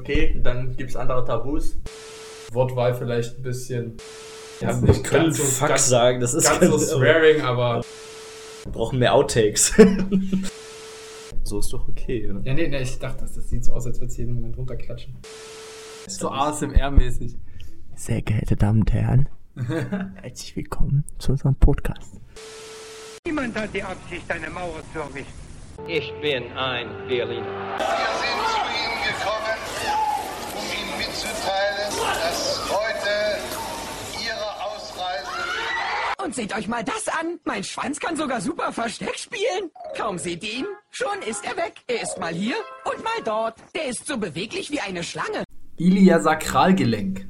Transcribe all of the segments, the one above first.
Okay, dann gibt's andere Tabus. Wortwahl vielleicht ein bisschen. Ja, können ganz so- Fuck ganz- sagen, das ist Ganz so ganz- swearing, aber. Wir brauchen mehr Outtakes. so ist doch okay, oder? Ja, nee, nee, ich dachte, das, das sieht so aus, als würde es jeden Moment runterklatschen. So ASMR-mäßig. Sehr geehrte Damen und Herren, herzlich willkommen zu unserem Podcast. Niemand hat die Absicht, eine Mauer zu errichten. Ich bin ein Berliner. Wir sind Und seht euch mal das an. Mein Schwanz kann sogar super Versteck spielen. Kaum seht ihr ihn, schon ist er weg. Er ist mal hier und mal dort. Der ist so beweglich wie eine Schlange. Iliasakralgelenk.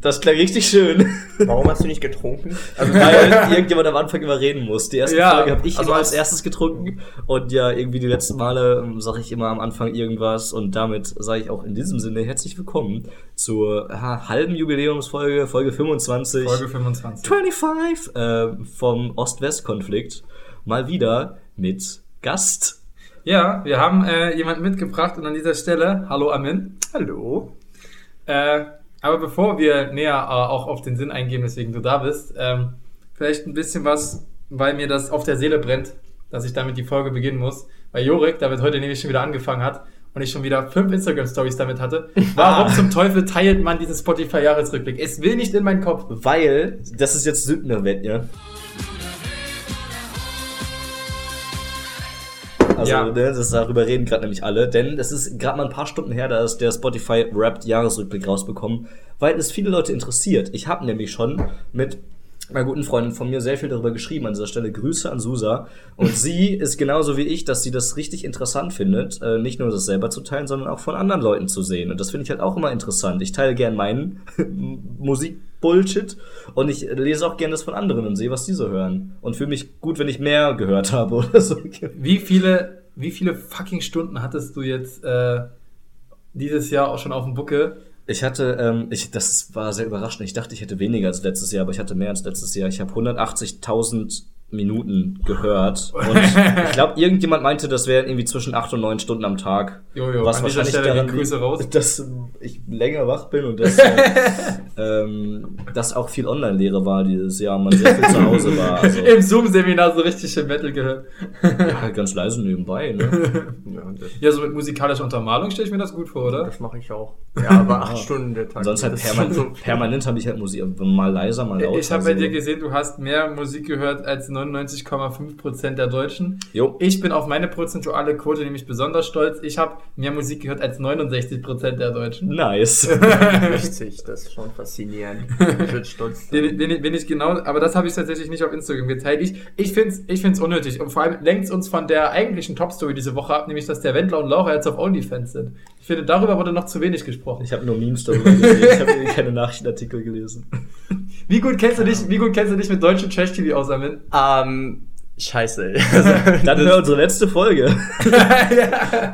Das klang richtig schön. Warum hast du nicht getrunken? Also, weil irgendjemand am Anfang immer reden muss. Die erste Ja, Folge habe ich also immer als erstes getrunken. Und ja, irgendwie die letzten Male sage ich immer am Anfang irgendwas. Und damit sage ich auch in diesem Sinne herzlich willkommen zur ha, halben Jubiläumsfolge, Folge 25. Folge 25. 25 äh, vom Ost-West-Konflikt. Mal wieder mit Gast. Ja, wir haben äh, jemanden mitgebracht und an dieser Stelle, hallo Amin. Hallo. Äh, aber bevor wir näher äh, auch auf den Sinn eingehen, weswegen du da bist, ähm, vielleicht ein bisschen was, weil mir das auf der Seele brennt, dass ich damit die Folge beginnen muss. Weil Jorik damit heute nämlich schon wieder angefangen hat und ich schon wieder fünf Instagram-Stories damit hatte. Warum zum Teufel teilt man diesen Spotify-Jahresrückblick? Es will nicht in meinen Kopf. Weil, das ist jetzt Sündnerwett, ja. Also, Ja. ne, das darüber reden gerade nämlich alle, denn es ist gerade mal ein paar Stunden her, da ist der Spotify Wrapped Jahresrückblick rausbekommen, weil es viele Leute interessiert. Ich habe nämlich schon mit einer guten Freundin von mir sehr viel darüber geschrieben. An dieser Stelle Grüße an Susa. Und sie ist genauso wie ich, dass sie das richtig interessant findet, äh, nicht nur das selber zu teilen, sondern auch von anderen Leuten zu sehen. Und das finde ich halt auch immer interessant. Ich teile gern meinen Musik-Bullshit und ich lese auch gern das von anderen und sehe, was die so hören. Und fühle mich gut, wenn ich mehr gehört habe oder so. Wie viele, wie viele fucking Stunden hattest du jetzt äh, dieses Jahr auch schon auf dem Buckel? Ich hatte, ähm, ich, das war sehr überraschend. Ich dachte, ich hätte weniger als letztes Jahr, aber ich hatte mehr als letztes Jahr. Ich habe 180.000 Minuten gehört. Und ich glaube, irgendjemand meinte, das wären irgendwie zwischen 8 und 9 Stunden am Tag. Jojo, was an dieser wahrscheinlich Stelle daran liegt, raus. dass ich länger wach bin und dass, äh, ähm, dass auch viel Online-Lehre war dieses Jahr man sehr viel zu Hause war. Also, Im Zoom-Seminar so richtig schön Metal gehört. ja, ganz leise nebenbei, ne? Ja, so mit musikalischer Untermalung stelle ich mir das gut vor, oder? das mache ich auch. Ja, aber acht Stunden der Tag. Und sonst halt permanent, so- permanent habe ich halt Musik, mal leiser, mal lauter. Ich habe bei dir gesehen, du hast mehr Musik gehört als 99,5% der Deutschen. Jo. Ich bin auf meine prozentuale Quote nämlich besonders stolz. Ich habe mehr Musik gehört als 69% der Deutschen. Nice. 60, das ist schon faszinierend. Ich bin stolz. Bin, bin, ich- bin ich genau, aber das habe ich tatsächlich nicht auf Instagram geteilt. Ich, ich finde es ich find's unnötig und vor allem lenkt es uns von der eigentlichen Top-Story diese Woche ab, nämlich dass der Wendler und Laura jetzt auf OnlyFans sind. Ich finde, darüber wurde noch zu wenig gesprochen. Ich habe nur Memes darüber gesehen. Ich habe irgendwie keine Nachrichtenartikel gelesen. Wie gut kennst du dich, wie gut kennst du dich mit deutschem Trash-TV aus, Armin? Ähm, scheiße. Also, Dann hör unsere letzte Folge.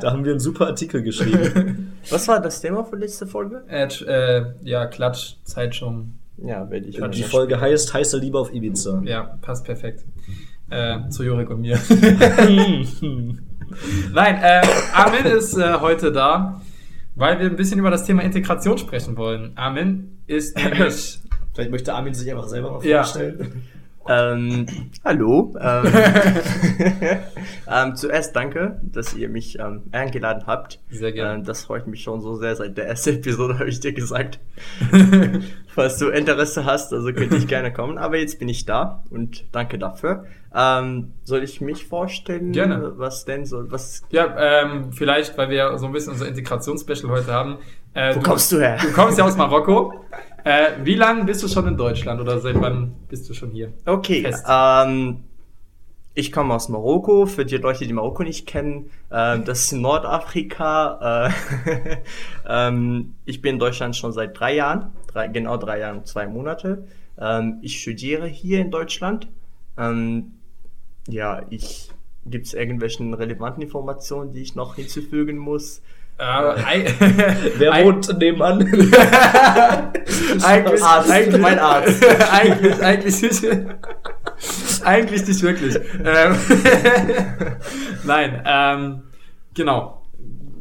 Da haben wir einen super Artikel geschrieben. was war das Thema für letzte Folge? Äh, äh, ja, Klatsch, Zeitschung. Ja, werde ich. Die Folge heißt Heiße Liebe auf Ibiza. Ja, passt perfekt. Äh, zu Jorik und mir. Nein, äh, Armin ist äh, heute da, weil wir ein bisschen über das Thema Integration sprechen wollen. Armin ist nämlich. Vielleicht möchte Armin sich einfach selber mal Ja. vorstellen. Ähm, hallo. Ähm, ähm, zuerst danke, dass ihr mich ähm, eingeladen habt. Sehr gerne. Ähm, das freut mich schon so sehr. Seit der ersten Episode habe ich dir gesagt. Falls du Interesse hast, also könnte ich gerne kommen. Aber jetzt bin ich da und danke dafür. Ähm, soll ich mich vorstellen? Gerne. Was denn so? Was? Ja, ähm, vielleicht, weil wir ja so ein bisschen unser Integrationsspecial heute haben. Äh, Wo kommst du her? Du kommst ja aus Marokko. Äh, wie lange bist du schon in Deutschland oder seit wann bist du schon hier? Okay, ähm, ich komme aus Marokko. Für die Leute, die Marokko nicht kennen, ähm, das ist Nordafrika. Äh, ähm, ich bin in Deutschland schon seit drei Jahren, drei, genau drei Jahre und zwei Monate. Ähm, ich studiere hier in Deutschland. Ähm, ja, ich gibt es irgendwelchen relevanten Informationen, die ich noch hinzufügen muss? Äh, Wer wohnt nebenan? Eigentlich, Arzt, eigentlich, mein Arzt. eigentlich, eigentlich nicht. Eigentlich nicht wirklich. Ähm, Nein, ähm, genau.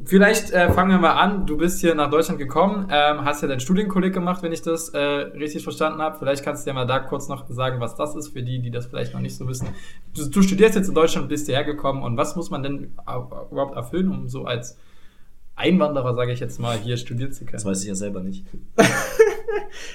vielleicht äh, fangen wir mal an. Du bist hier nach Deutschland gekommen, ähm, hast ja dein Studienkolleg gemacht, wenn ich das äh, richtig verstanden habe. Vielleicht kannst du ja mal da kurz noch sagen, was das ist für die, die das vielleicht noch nicht so wissen. Du, du studierst jetzt in Deutschland, bist hierher gekommen und was muss man denn au- überhaupt erfüllen, um so als Einwanderer, sage ich jetzt mal, hier studieren zu können? Das weiß ich ja selber nicht.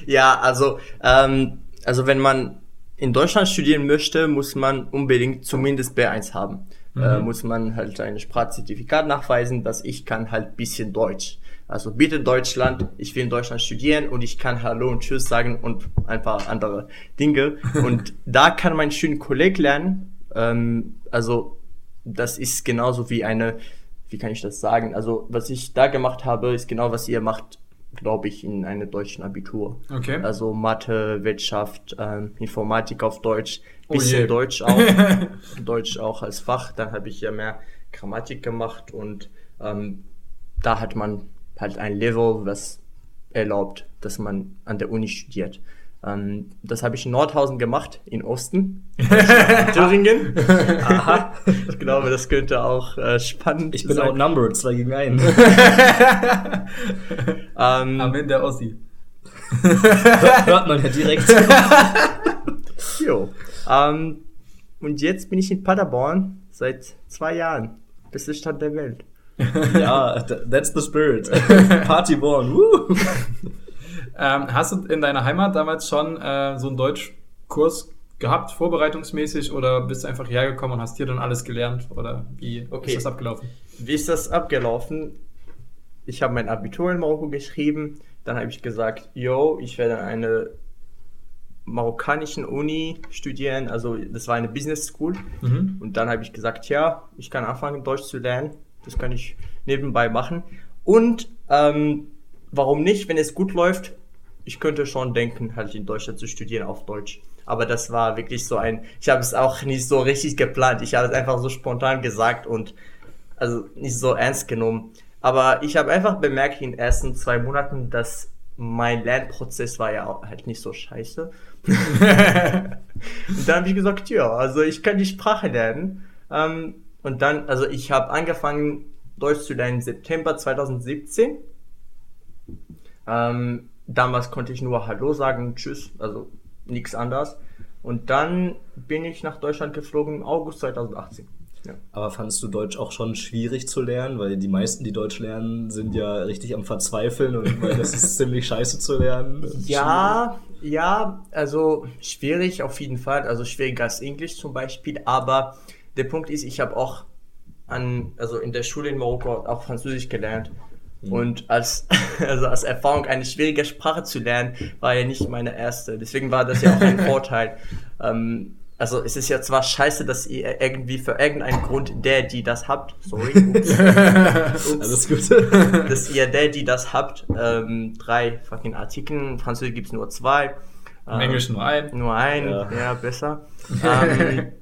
Ja, also, ähm, also wenn man in Deutschland studieren möchte, muss man unbedingt zumindest B1 haben. Äh, muss man halt ein Sprachzertifikat nachweisen, dass ich kann halt bisschen Deutsch. Also bitte Deutschland, ich will in Deutschland studieren und ich kann Hallo und Tschüss sagen und ein paar andere Dinge. Und da kann mein Studienkolleg lernen. Ähm, also das ist genauso wie eine, wie kann ich das sagen? Also was ich da gemacht habe, ist genau was ihr macht, glaube ich, in einem deutschen Abitur. Okay. Also Mathe, Wirtschaft, ähm, Informatik auf Deutsch, Oh bisschen je. Deutsch auch, Deutsch auch als Fach. Dann habe ich ja mehr Grammatik gemacht und ähm, da hat man halt ein Level, was erlaubt, dass man an der Uni studiert. Ähm, das habe ich in Nordhausen gemacht, in Osten, Thüringen. Aha, ich glaube, das könnte auch äh, spannend Ich bin sein. outnumbered, zwei gegen einen. Ähm, Am Ende der Ossi. Hört man ja direkt. Jo. Ähm, und jetzt bin ich in Paderborn seit zwei Jahren. Beste Stadt der Welt. ja, th- that's the spirit. Party born. Woo. Ähm, hast du in deiner Heimat damals schon äh, so einen Deutschkurs gehabt, vorbereitungsmäßig, oder bist du einfach hierher gekommen und hast hier dann alles gelernt? Oder wie Okay. ist das abgelaufen? Wie ist das abgelaufen? Ich habe mein Abitur in Marokko geschrieben. Dann habe ich gesagt, yo, ich werde an eine marokkanischen Uni studieren. Also das war eine Business School. Mhm. Und dann habe ich gesagt, ja, ich kann anfangen, Deutsch zu lernen. Das kann ich nebenbei machen. Und ähm, warum nicht, wenn es gut läuft? Ich könnte schon denken, halt in Deutschland zu studieren auf Deutsch. Aber das war wirklich so ein, ich habe es auch nicht so richtig geplant. Ich habe es einfach so spontan gesagt und also nicht so ernst genommen. Aber ich habe einfach bemerkt in den ersten zwei Monaten, dass mein Lernprozess war ja halt nicht so scheiße. und dann habe ich gesagt, ja, also ich kann die Sprache lernen. Ähm, und dann, also ich habe angefangen, Deutsch zu lernen im September 2017. Ähm, damals konnte ich nur Hallo sagen, Tschüss, also nichts anderes. Und dann bin ich nach Deutschland geflogen im August 2018. Ja. Aber fandest du Deutsch auch schon schwierig zu lernen? Weil die meisten, die Deutsch lernen, sind ja richtig am Verzweifeln und weil das ist ziemlich scheiße zu lernen. Ja, ja, also schwierig auf jeden Fall, also schwieriger als Englisch zum Beispiel, aber der Punkt ist, ich habe auch an, also in der Schule in Marokko auch Französisch gelernt. Und als, also als Erfahrung, eine schwierige Sprache zu lernen, war ja nicht meine erste. Deswegen war das ja auch ein Vorteil. Ähm, also es ist ja zwar scheiße, dass ihr irgendwie für irgendeinen Grund, der, die das habt, sorry, ups, Alles gut. dass ihr der, die das habt, ähm, drei fucking Artikel, in Französisch gibt's nur zwei. Im Ähm, Englischen nur ein. Nur ein, Ja. ja, besser. ähm,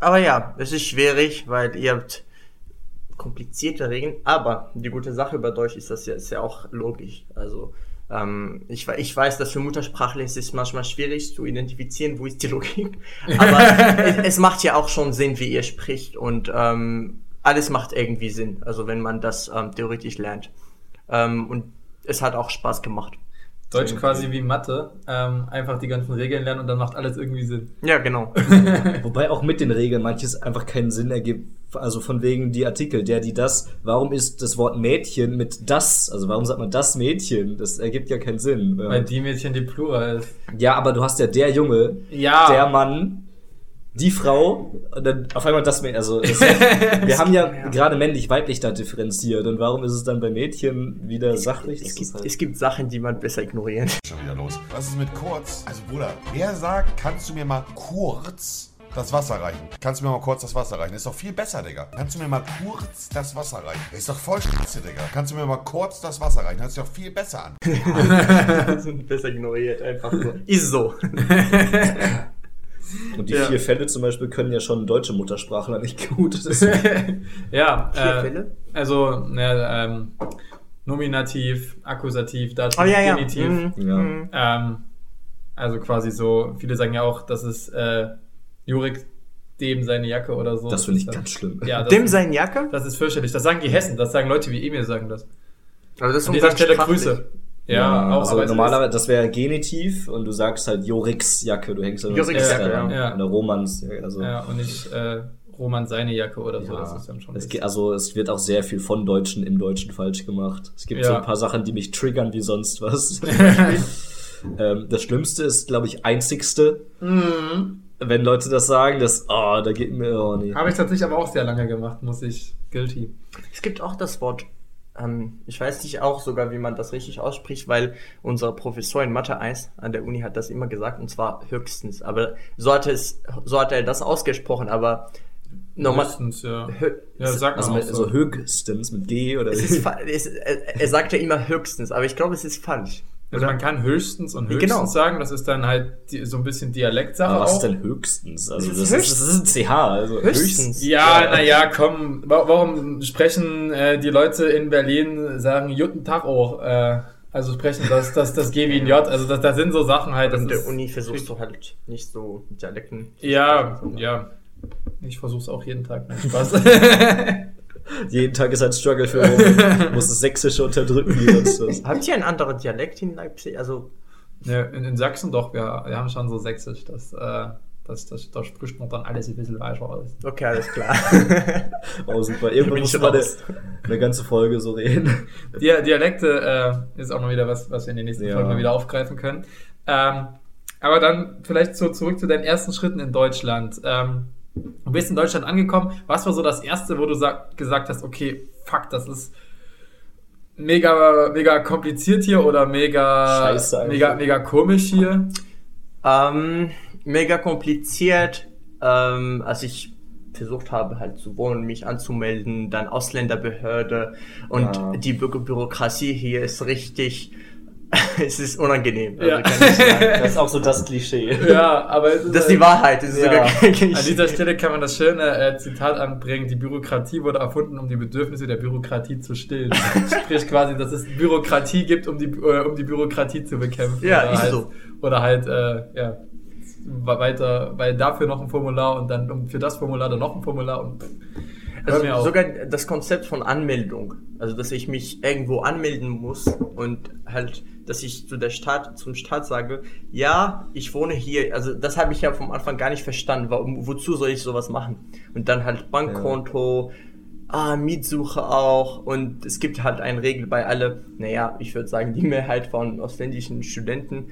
aber ja, es ist schwierig, weil ihr habt komplizierte Regeln, aber die gute Sache über Deutsch ist, das ja, ist ja auch logisch. Also, ähm, ich, ich weiß, dass für Muttersprachler ist es manchmal schwierig zu identifizieren, wo ist die Logik. Aber es, es macht ja auch schon Sinn, wie ihr spricht und ähm, alles macht irgendwie Sinn, also wenn man das ähm, theoretisch lernt. Ähm, und es hat auch Spaß gemacht. Deutsch quasi wie Mathe. Ähm, einfach die ganzen Regeln lernen und dann macht alles irgendwie Sinn. Ja, genau. Wobei auch mit den Regeln manches einfach keinen Sinn ergibt. Also von wegen die Artikel, der, die, das. Warum ist das Wort Mädchen mit das? Also warum sagt man das Mädchen? Das ergibt ja keinen Sinn. Weil die Mädchen die Plural ist. Ja, aber du hast ja der Junge, Ja. der Mann, die Frau und dann auf einmal das Mädchen. Also es, wir haben ja, gerade männlich-weiblich da differenziert. Und warum ist es dann bei Mädchen wieder sachlich? Es Das gibt, halt- es gibt Sachen, die man besser ignorieren. schon wieder los. Was ist mit kurz? Also Bruder, wer sagt, kannst du mir mal kurz das Wasser reichen? Kannst du mir mal kurz das Wasser reichen? Ist doch viel besser, Digga. Kannst du mir mal kurz das Wasser reichen? Ist doch voll scheiße, Digga. Kannst du mir mal kurz das Wasser reichen? Hört sich doch viel besser an. besser ignoriert, einfach so. Ist so. Und die Ja. vier Fälle zum Beispiel können ja schon deutsche Muttersprachler nicht gut. Das ja. Vier äh, Fälle? Also, ne, ähm, Nominativ, Akkusativ, Dativ, Oh ja, ja. Genitiv. Mhm. Ja. Mhm. Ähm, also quasi so, viele sagen ja auch, dass es äh, Jurik dem seine Jacke oder so. Das finde ich ist ganz schlimm. Ja, das, Dem ist, seine Jacke? das ist fürchterlich. Das sagen die Hessen, das sagen Leute wie Emil sagen das. Aber das ist An dieser Stelle. Grüße. Ja, auch, also normalerweise, das wäre Genitiv und du sagst halt Jorix Jacke, du hängst dann Jorix das Jacke, dran. ja. Oder Romans, ja, also. ja, und nicht äh, Roman seine Jacke oder so, das ist dann schon. Es geht, also es wird auch sehr viel von Deutschen im Deutschen falsch gemacht. Es gibt Ja. so ein paar Sachen, die mich triggern wie sonst was. ähm, das Schlimmste ist, glaube ich, einzigste. Mhm. Wenn Leute das sagen, das, oh, da geht mir, oh nee. Habe ich tatsächlich aber auch sehr lange gemacht, muss ich. Guilty. Es gibt auch das Wort, ähm, ich weiß nicht auch sogar, wie man das richtig ausspricht, weil unser Professor in Mathe 1 an der Uni hat das immer gesagt, und zwar höchstens. Aber so hat, es, so hat er das ausgesprochen, aber normal. Höchstens, ja. Hö- Ja, sagt man Also, mit, so. so höchstens mit G oder Es ist, es, er, er sagt ja immer höchstens, aber ich glaube, es ist falsch. Also man kann höchstens und höchstens Genau. sagen, das ist dann halt die, so ein bisschen Dialektsache Aber was auch. ist denn höchstens? Also Das das, ist ist, das ist ein CH. Also Höchstens. Ja, naja, komm, wa- warum sprechen äh, die Leute in Berlin, sagen Guten Tag auch, äh, also sprechen das, das, das G wie ein J, also das, das sind so Sachen halt. An der Uni versuchst du halt nicht so Dialekten. Ja, ja. Ich versuch's auch jeden Tag, nein, Spaß. Jeden Tag ist ein Struggle für Roman. Muss das Sächsische unterdrücken wie sonst was. Habt ihr einen anderen Dialekt in Leipzig? Also, ja, in, in Sachsen doch, wir, wir haben schon so Sächsisch, das, äh, das, das, da spricht man dann alles ein bisschen weicher aus. okay, alles klar. Oh, super. Irgendwann muss ich man eine, ganze Folge so reden. Di Dialekte äh, ist auch noch wieder was, was wir in den nächsten Ja. Folgen mal wieder aufgreifen können. Ähm, aber dann vielleicht so zurück zu deinen ersten Schritten in Deutschland. Ähm, du bist in Deutschland angekommen. Was war so das erste, wo du sag, gesagt hast, okay, fuck, das ist mega, mega kompliziert hier oder mega, Scheiße mega, mega komisch hier? Ähm, mega kompliziert, ähm, als ich versucht habe, halt zu wohnen, mich anzumelden, dann Ausländerbehörde und Ja. die Bü Bürokratie hier ist richtig, es ist unangenehm. Also Ja. Das ist auch so das Klischee. Ja, aber es ist Das ist die Wahrheit, das ist Ja. sogar wirklich. An dieser Stelle kann man das schöne äh, Zitat anbringen, die Bürokratie wurde erfunden, um die Bedürfnisse der Bürokratie zu stillen. Sprich quasi, dass es Bürokratie gibt, um die, äh, um die Bürokratie zu bekämpfen. Ja, oder ist halt, so. Oder halt, äh, ja, weiter, weil dafür noch ein Formular und dann um für das Formular dann noch ein Formular und Also auf. sogar das Konzept von Anmeldung, also dass ich mich irgendwo anmelden muss und halt, dass ich zu der Stadt, zum Staat sage, ja, ich wohne hier, also das habe ich ja vom Anfang gar nicht verstanden, warum, wozu soll ich sowas machen? Und dann halt Bankkonto, ah, Mietsuche auch und es gibt halt eine Regel bei alle, naja, ich würde sagen, die Mehrheit von ausländischen Studenten,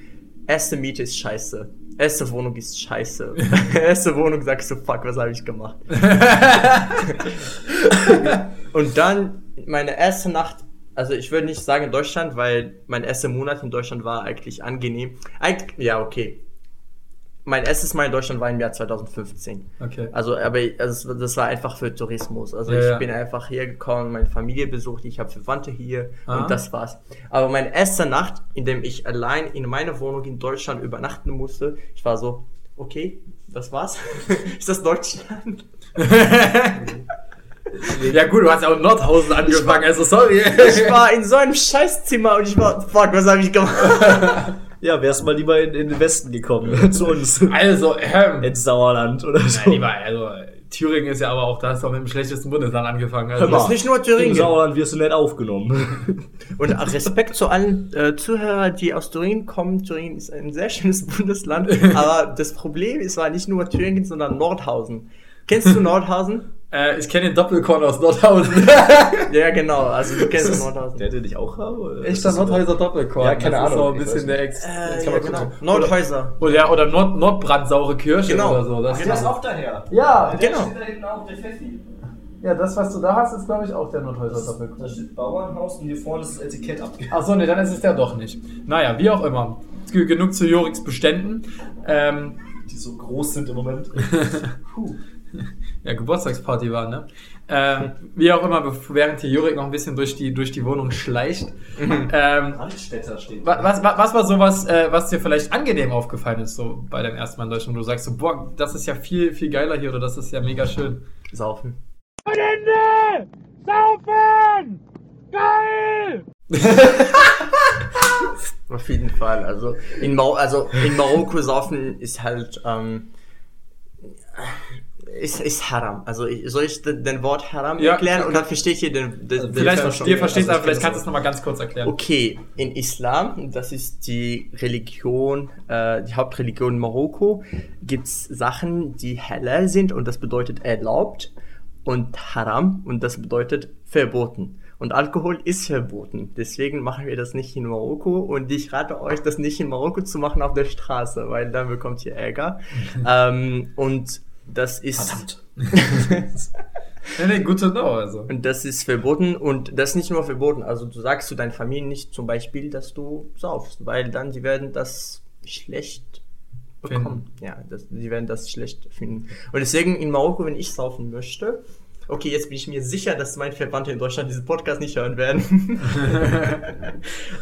erste Miete ist scheiße. Erste Wohnung ist scheiße. Erste Wohnung sagst du, fuck, was habe ich gemacht? Und dann meine erste Nacht, also ich würde nicht sagen in Deutschland, weil mein erster Monat in Deutschland war eigentlich angenehm. Eig ja, okay. Mein erstes Mal in Deutschland war im Jahr 2015. Okay. Also, aber also, das war einfach für Tourismus. Also Ja, ich ja. bin einfach hergekommen, meine Familie besucht, ich habe Verwandte hier Aha. und das war's. Aber meine erste Nacht, in dem ich allein in meiner Wohnung in Deutschland übernachten musste, ich war so, okay, das war's. Ist das Deutschland? Ja gut, du hast ja auch in Nordhausen angefangen, also sorry. Ich war in so einem Scheißzimmer und ich war, fuck, was habe ich gemacht? Ja, wärst mal lieber in, in den Westen gekommen, zu uns. Also, ähm, Ins Sauerland oder so. Ja, lieber, also Thüringen ist ja aber auch, da hast du auch mit dem schlechtesten Bundesland angefangen. Also, Das ist nicht nur Im Thüringen. Sauerland wirst du nicht aufgenommen. Und Respekt zu allen äh, Zuhörern, die aus Thüringen kommen. Thüringen ist ein sehr schönes Bundesland. aber das Problem ist, war nicht nur Thüringen, sondern Nordhausen. Kennst du Nordhausen? Äh, ich kenne den Doppelkorn aus Nordhausen. Ja, genau. Also du kennst Nordhausen. Der hätte dich auch haben? Oder? Echter Nordhäuser Doppelkorn. Ja, keine das Ist Ahnung, so ein ich bisschen der Ex. Äh, Jetzt ja, kann man genau. gucken. Nordhäuser. Oder, ja, oder Nord Nordbrandsaure Kirsche Genau. oder so. Das Genau. ist auch daher. Ja, Genau. da hinten auch, der Pfeffi. ja, das, was du da hast, ist, glaube ich, auch der Nordhäuser Doppelkorn. Da steht Bauernhaus und hier vorne ist das Etikett abgehängt. Achso, nee, dann ist es der doch nicht. Naja, wie auch immer. Genug zu Joriks Beständen. Ähm, Die so groß sind im Moment. Puh. Ja, Geburtstagsparty war, ne? Ähm, wie auch immer, während hier Jorik noch ein bisschen durch die, durch die Wohnung schleicht. ähm, Randstädter steht. wa- was, was, was war sowas, äh, was dir vielleicht angenehm aufgefallen ist, so bei deinem ersten Mal in Deutschland, wo du sagst so, boah, das ist ja viel, viel geiler hier oder das ist ja mega schön. Saufen. Auf jeden Fall. Also in, Mar also in Marokko saufen ist halt. Ähm, ist, ist Haram. Also ich, soll ich den, den Wort Haram Ja, erklären ja, und dann verstehe ich hier den, den, den Vielleicht, dir wieder. verstehst Also aber ich vielleicht kannst du es nochmal ganz kurz erklären. Okay, in Islam, das ist die Religion, äh, die Hauptreligion in Marokko, gibt's Sachen, die halal sind und das bedeutet erlaubt und haram und das bedeutet verboten. Und Alkohol ist verboten. Deswegen machen wir das nicht in Marokko und ich rate euch, das nicht in Marokko zu machen auf der Straße, weil dann bekommt ihr Ärger. ähm, und das ist. Verdammt. Nee, nee, good to know, also. Und das ist verboten und das ist nicht nur verboten. Also du sagst zu deinen Familien nicht zum Beispiel, dass du saufst, weil dann sie werden das schlecht bekommen. Ja, das, sie werden das schlecht finden. Und deswegen in Marokko, wenn ich saufen möchte, okay, jetzt bin ich mir sicher, dass meine Verwandte in Deutschland diesen Podcast nicht hören werden.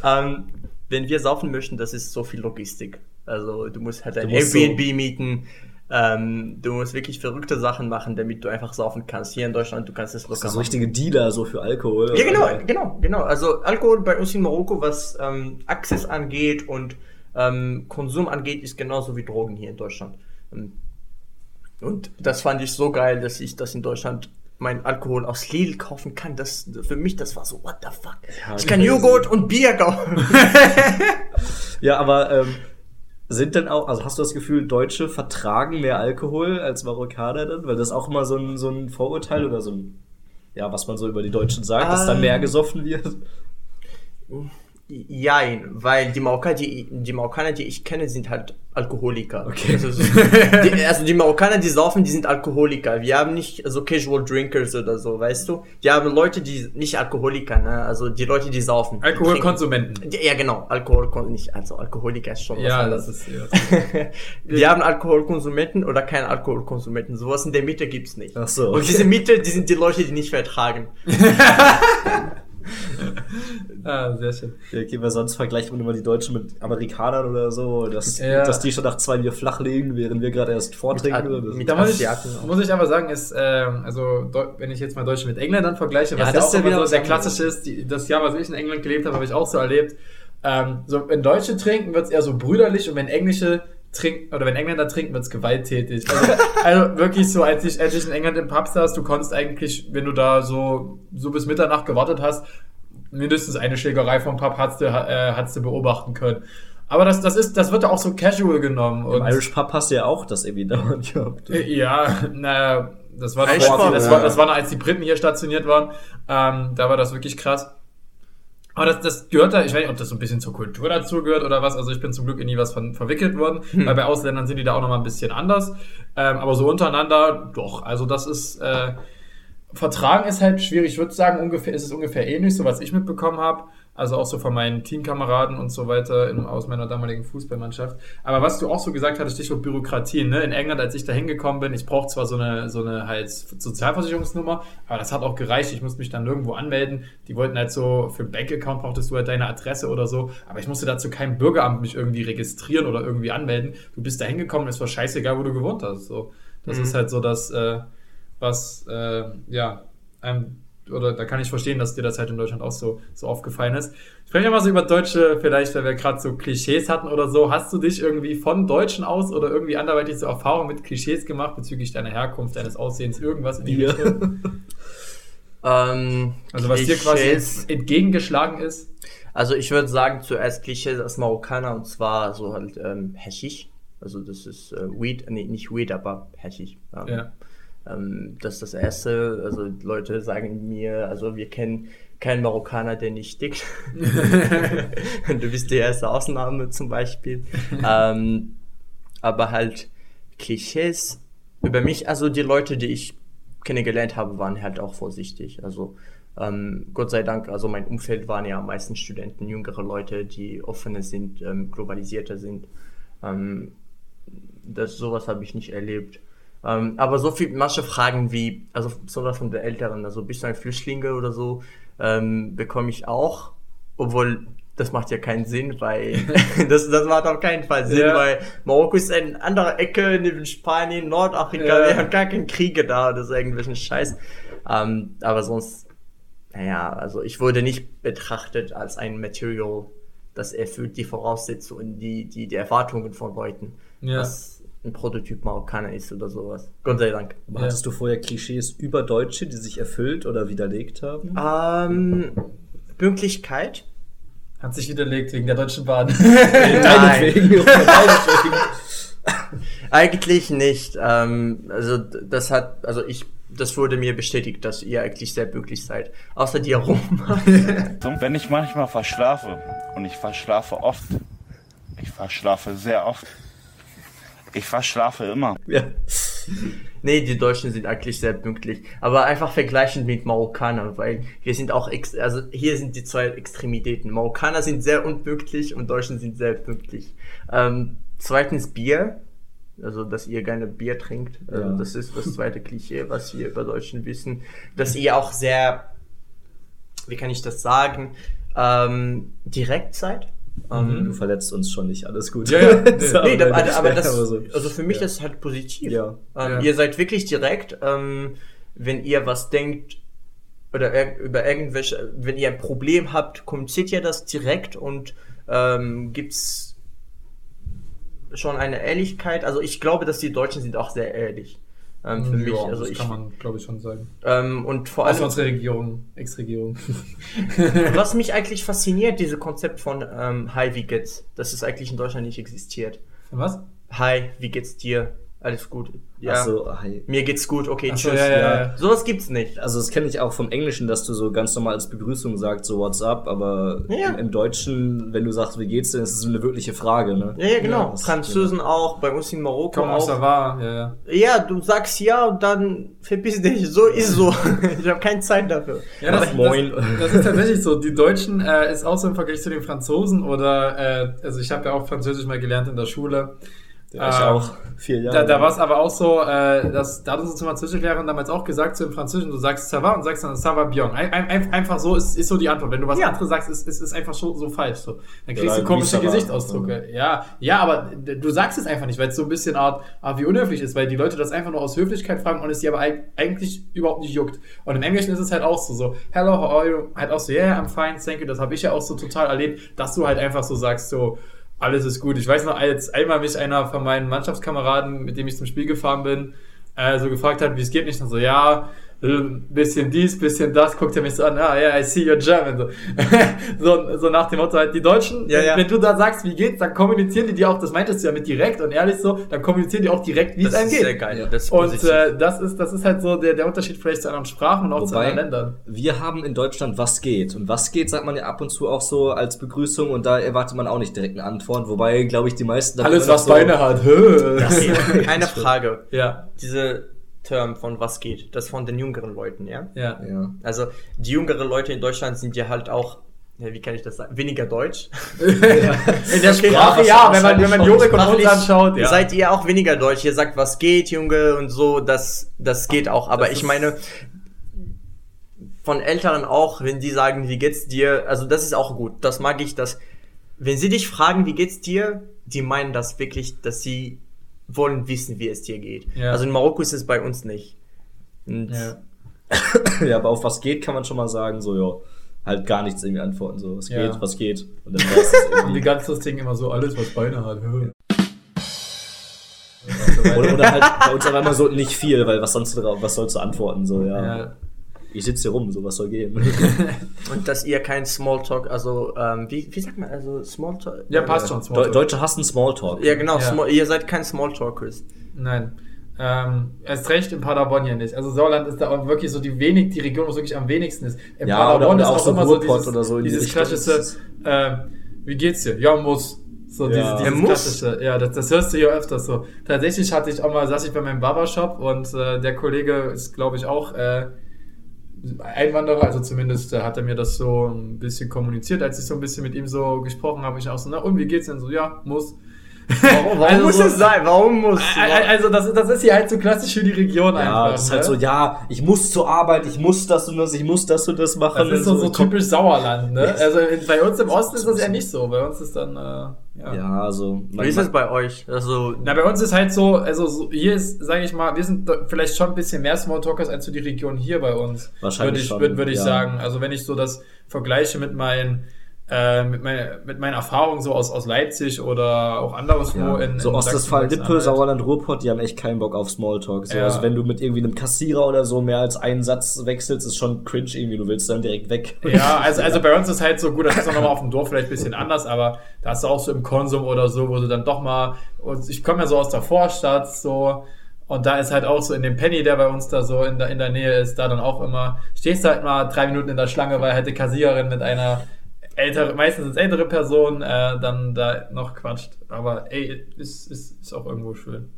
ähm, wenn wir saufen möchten, das ist so viel Logistik. Also du musst halt ein Airbnb mieten. Ähm, du musst wirklich verrückte Sachen machen, damit du einfach saufen kannst. Hier in Deutschland, du kannst es locker Das sind so richtige Dealer so für Alkohol. Ja, genau, genau, genau. Also Alkohol bei uns in Marokko, was ähm, Access angeht und ähm, Konsum angeht, ist genauso wie Drogen hier in Deutschland. Ähm, Und das fand ich so geil, dass ich das in Deutschland mein Alkohol aus Lidl kaufen kann. Das für mich, das war so what the fuck. Ja, ich kann. Joghurt und Bier kaufen. Ja, aber ähm, sind denn auch, also hast du das Gefühl, Deutsche vertragen mehr Alkohol als Marokkaner dann? Weil das ist auch immer so ein, so ein Vorurteil oder so ein, ja, was man so über die Deutschen sagt, dass da Ähm. mehr gesoffen wird. Jein, weil die Marokkaner, die, die Marokkaner, die ich kenne, sind halt Alkoholiker. Okay. Also, die, also die Marokkaner, die saufen, die sind Alkoholiker. Wir haben nicht so Casual Drinkers oder so, weißt du? Wir haben Leute, die nicht Alkoholiker, ne? Also die Leute, die saufen. Die Alkoholkonsumenten. trinken. Ja, genau, Alkohol, nicht, also Alkoholiker ist schon was Ja, anderes. das ist. Ja. Wir haben Alkoholkonsumenten oder keine Alkoholkonsumenten. Sowas in der Mitte gibt's nicht. Ach so, Und diese Mitte, die sind die Leute, die nicht vertragen. Ah, sehr schön. Ja, okay, weil sonst vergleicht man immer die Deutschen mit Amerikanern oder so, dass, Ja. dass die schon nach zwei Bier flach legen, während wir gerade erst vortrinken. Mit- Da muss ich, muss ich aber sagen, ist, ähm, also wenn ich jetzt mal Deutsche mit Engländern vergleiche, was Ja, ja, das auch ist ja immer wieder so was der klassische ist, die, das Jahr, was ich in England gelebt habe, habe ich auch so erlebt. Ähm, so, wenn Deutsche trinken, wird es eher so brüderlich und wenn Englische trinken, oder wenn Engländer trinken, wird es gewalttätig. Also, also wirklich so, als ich, als ich in England im Pub saß, du konntest eigentlich, wenn du da so, so bis Mitternacht gewartet hast, mindestens eine Schlägerei vom Pub hast du, äh, hast du beobachten können. Aber das, das ist, das wird ja auch so casual genommen. Im Irish Pub hast du ja auch das irgendwie dauernd gehabt. Ja, naja, das war, Pub, das, ja. war, das war noch, als die Briten hier stationiert waren. Ähm, da war das wirklich krass. Aber das, das gehört da, ich weiß nicht, ob das so ein bisschen zur Kultur dazu gehört oder was. Also ich bin zum Glück in nie was von, verwickelt worden, weil bei Ausländern sind die da auch noch mal ein bisschen anders. Ähm, aber so untereinander, doch. Also das ist, äh, Vertragen ist halt schwierig. Ich würde sagen, ungefähr ist es ungefähr ähnlich, so was ich mitbekommen habe. Also auch so von meinen Teamkameraden und so weiter in, aus meiner damaligen Fußballmannschaft. Aber was du auch so gesagt hattest, Stichwort Bürokratie, ne? In England, als ich da hingekommen bin, ich brauchte zwar so eine, so eine halt Sozialversicherungsnummer, aber das hat auch gereicht. Ich musste mich dann nirgendwo anmelden. Die wollten halt so, für einen Bankaccount brauchtest du halt deine Adresse oder so. Aber ich musste dazu kein Bürgeramt mich irgendwie registrieren oder irgendwie anmelden. Du bist da hingekommen, es war scheißegal, wo du gewohnt hast. So. Das ist halt so das, äh, was, äh, ja, einem, oder da kann ich verstehen, dass dir das halt in Deutschland auch so, so aufgefallen ist. Sprechen wir mal so über Deutsche, vielleicht, weil wir gerade so Klischees hatten oder so. Hast du dich irgendwie von Deutschen aus oder irgendwie anderweitig so Erfahrungen mit Klischees gemacht bezüglich deiner Herkunft, deines Aussehens, irgendwas in die. Richtung? Ähm, Also was dir Klischees- quasi entgegengeschlagen ist? Also ich würde sagen zuerst Klischee als Marokkaner und zwar so halt ähm, Haschisch. Also das ist äh, Weed, nee, nicht Weed, aber Haschisch. Ähm, Ja. Ähm, das ist das Erste. Also Leute sagen mir, also wir kennen keinen Marokkaner, der nicht stickt. du bist die erste Ausnahme zum Beispiel. ähm, aber halt Klischees über mich, also die Leute, die ich kennengelernt habe, waren halt auch vorsichtig. Also ähm, Gott sei Dank, also mein Umfeld waren ja am meisten Studenten, jüngere Leute, die offener sind, ähm, globalisierter sind. Ähm, das sowas habe ich nicht erlebt. Ähm, aber so viel, manche Fragen wie, also besonders von der Älteren, also bist du ein Flüchtlinge oder so, ähm, bekomme ich auch, obwohl das macht ja keinen Sinn, weil das, das macht auf keinen Fall Sinn, Ja. weil Marokko ist eine andere Ecke neben Spanien, Nordafrika, Ja. wir haben gar keinen Kriege da oder so irgendwelchen Scheiß. Ähm, aber sonst, naja, also ich wurde nicht betrachtet als ein Material, das erfüllt die Voraussetzungen, die, die, die Erwartungen von Leuten. Ja. Das, ein Prototyp Marokkaner ist oder sowas. Gott sei Dank. Aber Hattest du vorher Klischees über Deutsche, die sich erfüllt oder widerlegt haben? Ähm, Pünktlichkeit. Hat sich widerlegt wegen der Deutschen Bahn. Deinetwegen. Eigentlich nicht. Ähm, also das hat, also ich, das wurde mir bestätigt, dass ihr eigentlich sehr pünktlich seid. Außer die Aroma. Und wenn ich manchmal verschlafe, und ich verschlafe oft, ich verschlafe sehr oft, ich verschlafe immer. ja. nee, die Deutschen sind eigentlich sehr pünktlich. Aber einfach vergleichend mit Marokkanern, weil wir sind auch, ex also hier sind die zwei Extremitäten. Marokkaner sind sehr unpünktlich und Deutschen sind sehr pünktlich. Ähm, zweitens Bier. Also, dass ihr gerne Bier trinkt. Also, Ja. das ist das zweite Klischee, was wir über Deutschen wissen. Dass ihr auch sehr, wie kann ich das sagen, ähm, direkt seid. Ähm, Du verletzt uns schon nicht, alles gut. Ja, ja. So, Nee, aber aber, aber das, also für mich Ja. ist halt positiv. Ja. Ähm, Ja. Ihr seid wirklich direkt, ähm, wenn ihr was denkt oder ir über irgendwelche, wenn ihr ein Problem habt, kommuniziert ihr das direkt und ähm, gibt's schon eine Ehrlichkeit. Also ich glaube, dass die Deutschen sind auch sehr ehrlich. Ähm, für mich, Ja, also das ich kann man, glaube ich, schon sagen. ähm, und vor allem, unsere Regierung, Ex-Regierung. was mich eigentlich fasziniert, dieses Konzept von ähm, Hi, wie geht's? Dass es eigentlich in Deutschland nicht existiert. Von was? Hi, wie geht's dir? Alles gut. Ja. Ach so, hi. Mir geht's gut, okay, Ach so, tschüss. ja, ja, ja. Sowas gibt's nicht. Also das kenne ich auch vom Englischen, dass du so ganz normal als Begrüßung sagst, so what's up, aber Ja. im, im Deutschen, wenn du sagst, wie geht's denn, ist es so eine wirkliche Frage, ne? Ja, ja, genau. das- Französen auch, bei uns in Marokko Komm aus der auch. War, ja, ja. Ja, du sagst ja und dann verpiss dich. So ist so. ich habe keine Zeit dafür. Ja, das, moin. Das, das ist tatsächlich so. Die Deutschen äh, ist auch so im Vergleich zu den Franzosen oder, äh, also ich habe ja auch Französisch mal gelernt in der Schule. Ja, ich Ähm, auch. Vier Jahre. Da, da war es aber auch so, äh, dass, da hat uns unsere Französischlehrerin damals auch gesagt, so im Französischen, du sagst ça va und sagst dann ça va bien. Ein, ein, ein, einfach so ist, ist so die Antwort. Wenn du was Ja. anderes sagst, ist, ist, ist einfach so, so falsch. So. Dann kriegst Ja, du komische. Gesichtsausdrücke. Ja, ja, aber du sagst es einfach nicht, weil es so ein bisschen Art, Art wie unhöflich ist, weil die Leute das einfach nur aus Höflichkeit fragen und es die aber eig- eigentlich überhaupt nicht juckt. Und im Englischen ist es halt auch so, so, hello, how are you? Halt auch so, yeah, I'm fine, thank you. Das habe ich ja auch so total erlebt, dass du halt einfach so sagst, so, alles ist gut. Ich weiß noch, als einmal mich einer von meinen Mannschaftskameraden, mit dem ich zum Spiel gefahren bin, äh, so gefragt hat, wie es geht, nicht so, ja, bisschen dies, bisschen das, guckt er mich so an, ah, ja, I see you're German. So, so, so nach dem Motto halt, die Deutschen, Ja, wenn, ja. wenn du da sagst, wie geht's, dann kommunizieren die dir auch, das meintest du ja mit direkt und ehrlich so, dann kommunizieren die auch direkt, wie es Das einem ist geht. sehr geil. Das ist Und positiv. äh, das ist das ist halt so der, der Unterschied vielleicht zu anderen Sprachen und auch zu Wobei, anderen Ländern. wir haben in Deutschland was geht. Und was geht, sagt man ja ab und zu auch so als Begrüßung und da erwartet man auch nicht direkt eine Antwort. Wobei, glaube ich, die meisten... dann Alles, was Beine hat. Hö. Okay, eine Frage. Ja, Diese Term von was geht, das von den jüngeren Leuten, ja? ja. Ja. Also die jüngeren Leute in Deutschland sind ja halt auch, ja, wie kann ich das sagen, weniger Deutsch. In der Sprache, ja, wenn man, wenn man. Jorik und uns anschaut, ja. Seid ihr auch weniger Deutsch? Ihr sagt, was geht, Junge, und so, das, das geht auch. Aber Das ich meine, von Älteren auch, wenn die sagen, wie geht's dir, also das ist auch gut. Das mag ich, dass, wenn sie dich fragen, wie geht's dir, die meinen das wirklich, dass sie wollen wissen, wie es dir geht. Ja. Also in Marokko ist es bei uns nicht. Ja. ja, aber auf was geht, kann man schon mal sagen, so, ja, halt gar nichts irgendwie antworten, so, was Ja. geht, was geht. Und dann weiß es Und die irgendwie. ganz lustigen immer so, alles, was Beine hat. Hö. oder, oder halt bei uns aber immer so, nicht viel, weil was sonst was sollst du antworten, so, ja. Ja. Ich sitze hier rum, so, was soll gehen. Und dass ihr kein Smalltalk, also, ähm, wie, wie sagt man, also Smalltalk? Ja, passt schon. Deu Smalltalk. Deutsche hassen Smalltalk. Ja, genau, Ja. Small, ihr seid kein Smalltalkers. Nein. Ähm, erst recht in Paderborn hier nicht. Also Sauerland ist da auch wirklich so die wenig, die Region, wo es wirklich am wenigsten ist. In Ja, oder- oder auch so Ruhrpott oder so in die dieses Richtung. klassische, äh, wie geht's dir? Ja, muss. So Ja. dieses, Ja, dieses muss. klassische, ja, das, das hörst du ja öfters so. Tatsächlich hatte ich auch mal, saß ich bei meinem Barbershop und äh, der Kollege ist, glaube ich, auch äh, Einwanderer, also zumindest äh, hat er mir das so ein bisschen kommuniziert, als ich so ein bisschen mit ihm so gesprochen habe, ich auch so, na und wie geht's denn so? Ja, muss. Warum, warum Also muss so- es sein? Warum muss? Al- Also das, ist- das ist hier halt so klassisch für die Region einfach. Ja, das ist halt ne? so, ja, ich muss zur Arbeit, ich muss das und das, ich muss das und das machen. Das ist so, so komm- typisch Sauerland, ne? Also bei uns im Osten ist das ja nicht so. Bei uns ist dann, äh, ja. Ja, also. Wie ist das bei euch? Also, Na, bei uns ist halt so, also so, hier ist, sage ich mal, wir sind vielleicht schon ein bisschen mehr Smalltalkers als so die Region hier bei uns. Wahrscheinlich Würde ich, schon, würde, würde ich ja. sagen. Also wenn ich so das vergleiche mit meinen äh, mit, mein, mit meiner Erfahrung so aus, aus Leipzig oder auch anderswo Ja. in, so in Ostwestfalen-Lippe, Sachsen-Anhalt. Sauerland, Ruhrpott, die haben echt keinen Bock auf Smalltalk. So, Ja. Also wenn du mit irgendwie einem Kassierer oder so mehr als einen Satz wechselst, ist schon cringe irgendwie. Du willst dann direkt weg. Ja, also, also bei uns ist halt so gut, das ist auch nochmal auf dem Dorf vielleicht ein bisschen anders, aber da du auch so im Konsum oder so, wo du dann doch mal, und ich komme ja so aus der Vorstadt, so, und da ist halt auch so in dem Penny, der bei uns da so in der, in der Nähe ist, da dann auch immer, stehst du halt mal drei Minuten in der Schlange, weil halt die Kassiererin mit einer ältere, meistens als ältere Person, äh, dann da noch quatscht. Aber ey, ist, ist, ist auch irgendwo schön.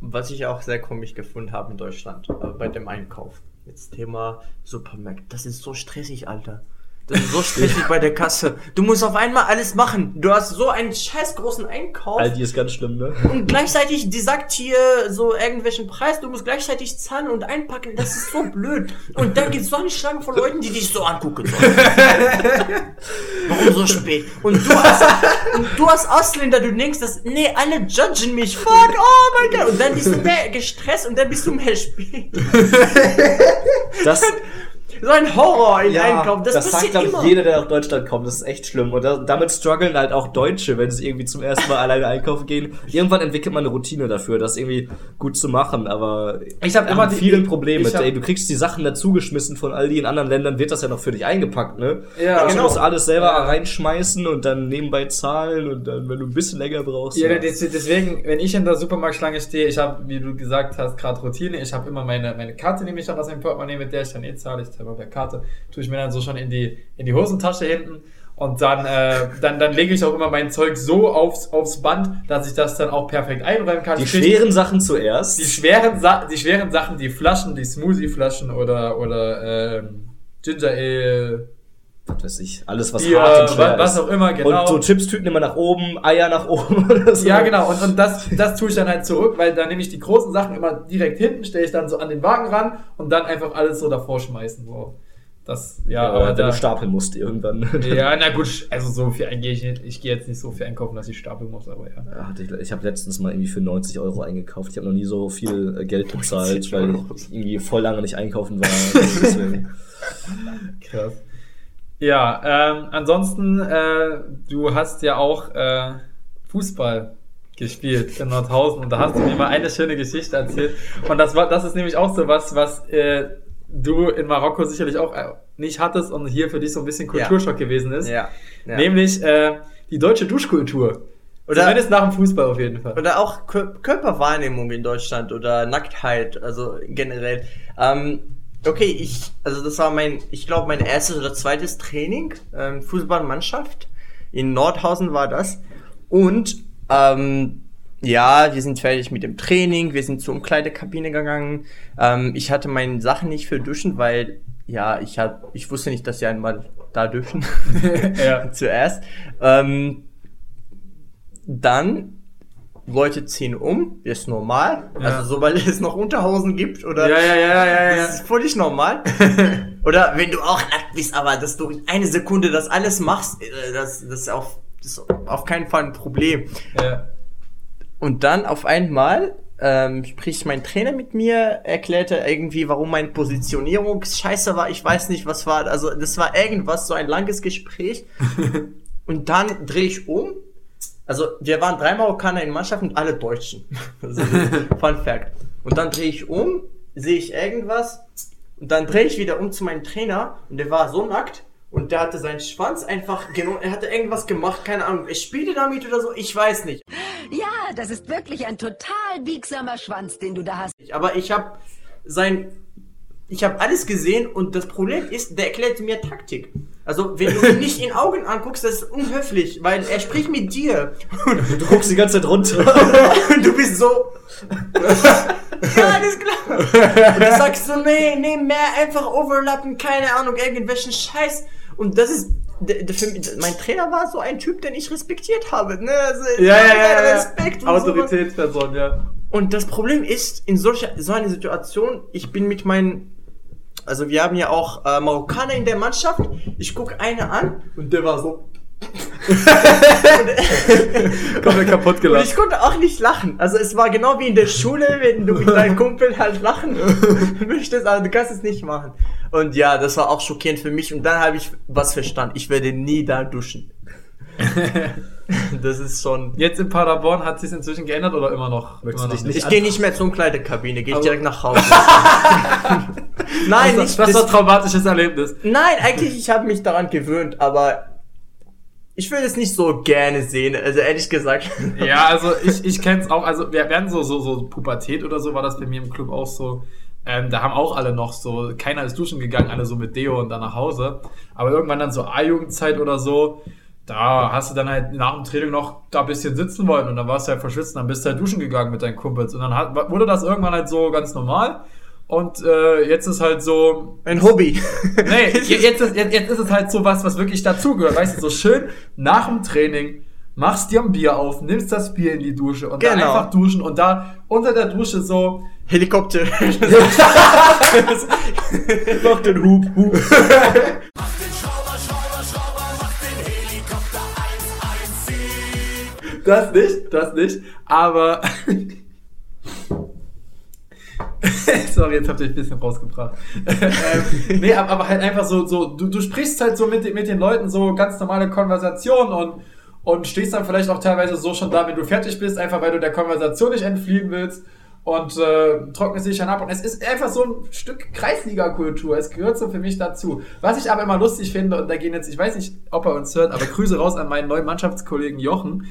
Was ich auch sehr komisch gefunden habe in Deutschland, äh, bei dem Einkauf. Jetzt Thema Supermarkt. Das ist so stressig, Alter. Das ist so stressig bei der Kasse. Du musst auf einmal alles machen. Du hast so einen scheiß großen Einkauf. Aldi ist ganz schlimm, ne? Und gleichzeitig, die sagt hier so irgendwelchen Preis, du musst gleichzeitig zahlen und einpacken. Das ist so blöd. Und dann gibt es so eine Schlange von Leuten, die dich so angucken sollen. Warum so spät? Und du hast, und du als Ausländer, du denkst, dass, nee, alle judgen mich. Fuck, oh mein Gott. Und dann bist du mehr gestresst und dann bist du mehr spät. Das, So ein Horror in ja, Einkauf. Das, das sagt, passiert glaube ich, jeder, der nach Deutschland kommt. Das ist echt schlimm. Und da, damit strugglen halt auch Deutsche, wenn sie irgendwie zum ersten Mal alleine einkaufen gehen. Irgendwann entwickelt man eine Routine dafür, das irgendwie gut zu machen. Aber Ich hab wir immer die- viele Probleme. hab- Ey, du kriegst die Sachen dazugeschmissen von Aldi. In anderen Ländern wird das ja noch für dich eingepackt, ne? Ja, du genau. musst alles selber Ja. reinschmeißen und dann nebenbei zahlen und dann, wenn du ein bisschen länger brauchst. Ja, des- deswegen, wenn ich in der Supermarktschlange stehe, ich habe, wie du gesagt hast, gerade Routine, ich habe immer meine, meine Karte, nehme ich dann aus dem Portemonnaie, mit der ich dann eh zahle, ich zahle per Karte, tue ich mir dann so schon in die, in die Hosentasche hinten und dann, äh, dann, dann lege ich auch immer mein Zeug so aufs, aufs Band, dass ich das dann auch perfekt einräumen kann. die Sprich, schweren Sachen zuerst. die schweren, Sa die schweren Sachen, die Flaschen, die Smoothie-Flaschen oder, oder ähm, Ginger Ale, was weiß ich, alles was Bier, hart und schwer wa- was ist. auch immer, genau. Und so Chipstüten immer nach oben, Eier nach oben oder so. Ja, genau. Und, und das, das tue ich dann halt zurück, weil dann nehme ich die großen Sachen immer direkt hinten, stelle ich dann so an den Wagen ran und dann einfach alles so davor schmeißen. So. Das, ja, Ja, aber wenn da, du stapeln musst irgendwann. Ja, na gut, also so viel eingehe ich nicht. Ich gehe jetzt nicht so viel einkaufen, dass ich stapeln muss, aber ja. Ja, ich ich habe letztens mal irgendwie für 90 Euro eingekauft. Ich habe noch nie so viel äh, Geld bezahlt, weil ich irgendwie voll lange nicht einkaufen war. Krass. Ja, ähm, ansonsten, äh, du hast ja auch äh, Fußball gespielt in Nordhausen und da hast du mir mal eine schöne Geschichte erzählt. Und das war, das ist nämlich auch so was, was äh, du in Marokko sicherlich auch äh, nicht hattest und hier für dich so ein bisschen Kulturschock gewesen ist. Ja. ja. Nämlich äh, die deutsche Duschkultur. Oder- Zumindest nach dem Fußball auf jeden Fall. Oder auch Kör Körperwahrnehmung in Deutschland oder Nacktheit, also generell. Ähm, okay, ich, also das war mein, ich glaube, mein erstes oder zweites Training, ähm, Fußballmannschaft. In Nordhausen war das. Und ähm, ja, wir sind fertig mit dem Training, wir sind zur Umkleidekabine gegangen. Ähm, ich hatte meine Sachen nicht für Duschen, weil ja, ich hab, ich wusste nicht, dass sie einmal da dürfen. Ja. Zuerst. Ähm, dann Leute ziehen um, ist normal. Ja. Also sobald es noch Unterhosen gibt oder Ja, ja, ja, ja, ja. das ist völlig normal. oder wenn du auch nackt bist, aber dass du in eine Sekunde das alles machst, äh, das, das ist auf das ist auf keinen Fall ein Problem. ja. Und dann auf einmal ähm, spricht mein Trainer mit mir, erklärte irgendwie, warum meine Positionierung scheiße war. Ich weiß nicht, was war. Also das war irgendwas, so ein langes Gespräch. und dann drehe ich um. Also wir waren drei Marokkaner in der Mannschaft und alle Deutschen. Also, Fun Fact. Und dann drehe ich um, sehe ich irgendwas und dann drehe ich wieder um zu meinem Trainer und der war so nackt und der hatte seinen Schwanz einfach genommen, er hatte irgendwas gemacht, keine Ahnung, er spielte damit oder so, ich weiß nicht. Ja, das ist wirklich ein total biegsamer Schwanz, den du da hast. Aber ich habe sein, ich habe alles gesehen und das Problem ist, der erklärte mir Taktik. Also wenn du ihn nicht in Augen anguckst, das ist unhöflich, weil er spricht mit dir Du guckst die ganze Zeit runter. und du bist so. ja, alles klar. Und du sagst so, nee, nee, mehr einfach overlappen, keine Ahnung, irgendwelchen Scheiß. Und das ist. Mein Trainer war so ein Typ, den ich respektiert habe. Ne? Also, Ja, ja, ja, ja. Respekt. Autoritätsperson, ja. Und das Problem ist, in solcher, so einer Situation, ich bin mit meinen, also wir haben ja auch äh, Marokkaner in der Mannschaft, ich gucke eine an und der war so. Komplett kaputt Und gelassen. ich konnte auch nicht lachen. Also es war genau wie in der Schule, wenn du mit deinem Kumpel halt lachen möchtest, aber du kannst es nicht machen. Und ja, das war auch schockierend für mich. Und dann habe ich was verstanden. Ich werde nie da duschen. das ist schon. Jetzt in Paderborn hat sich inzwischen geändert oder immer noch? Möchtest immer noch nicht Ich gehe nicht mehr zur Umkleidekabine, gehe ich direkt nach Hause. Nein, das, nicht. das war ein traumatisches Erlebnis. Nein, eigentlich, ich habe mich daran gewöhnt, aber ich will es nicht so gerne sehen. Also ehrlich gesagt. Ja, also ich, ich kenne es auch. Also wir werden so, so, so Pubertät oder so war das bei mir im Club auch so. Ähm, da haben auch alle noch so, keiner ist duschen gegangen, alle so mit Deo und dann nach Hause. Aber irgendwann dann so A-Jugendzeit oder so, da hast du dann halt nach dem Training noch da ein bisschen sitzen wollen und dann warst du halt verschwitzt und dann bist du halt duschen gegangen mit deinen Kumpels. Und dann hat, wurde das irgendwann halt so ganz normal. Und äh, jetzt ist halt so, Ein Hobby. Nee, je- jetzt ist, jetzt, jetzt ist es halt so was, was wirklich dazugehört. Weißt du, so schön nach dem Training machst dir ein Bier auf, nimmst das Bier in die Dusche und dann Genau. einfach duschen und da unter der Dusche so. Helikopter. Mach den Hub, Hub. Das nicht, das nicht, aber. Sorry, jetzt habt ihr euch ein bisschen rausgebracht. ähm, nee, aber, halt einfach so, so du, du sprichst halt so mit, den- mit den Leuten so ganz normale Konversationen und, und stehst dann vielleicht auch teilweise so schon da, wenn du fertig bist, einfach weil du der Konversation nicht entfliehen willst und äh, trocknest dich dann ab. Und es ist einfach so ein Stück Kreisliga-Kultur. Es gehört so für mich dazu. Was ich aber immer lustig finde, und da gehen jetzt, ich weiß nicht, ob er uns hört, aber Grüße raus an meinen neuen Mannschaftskollegen Jochen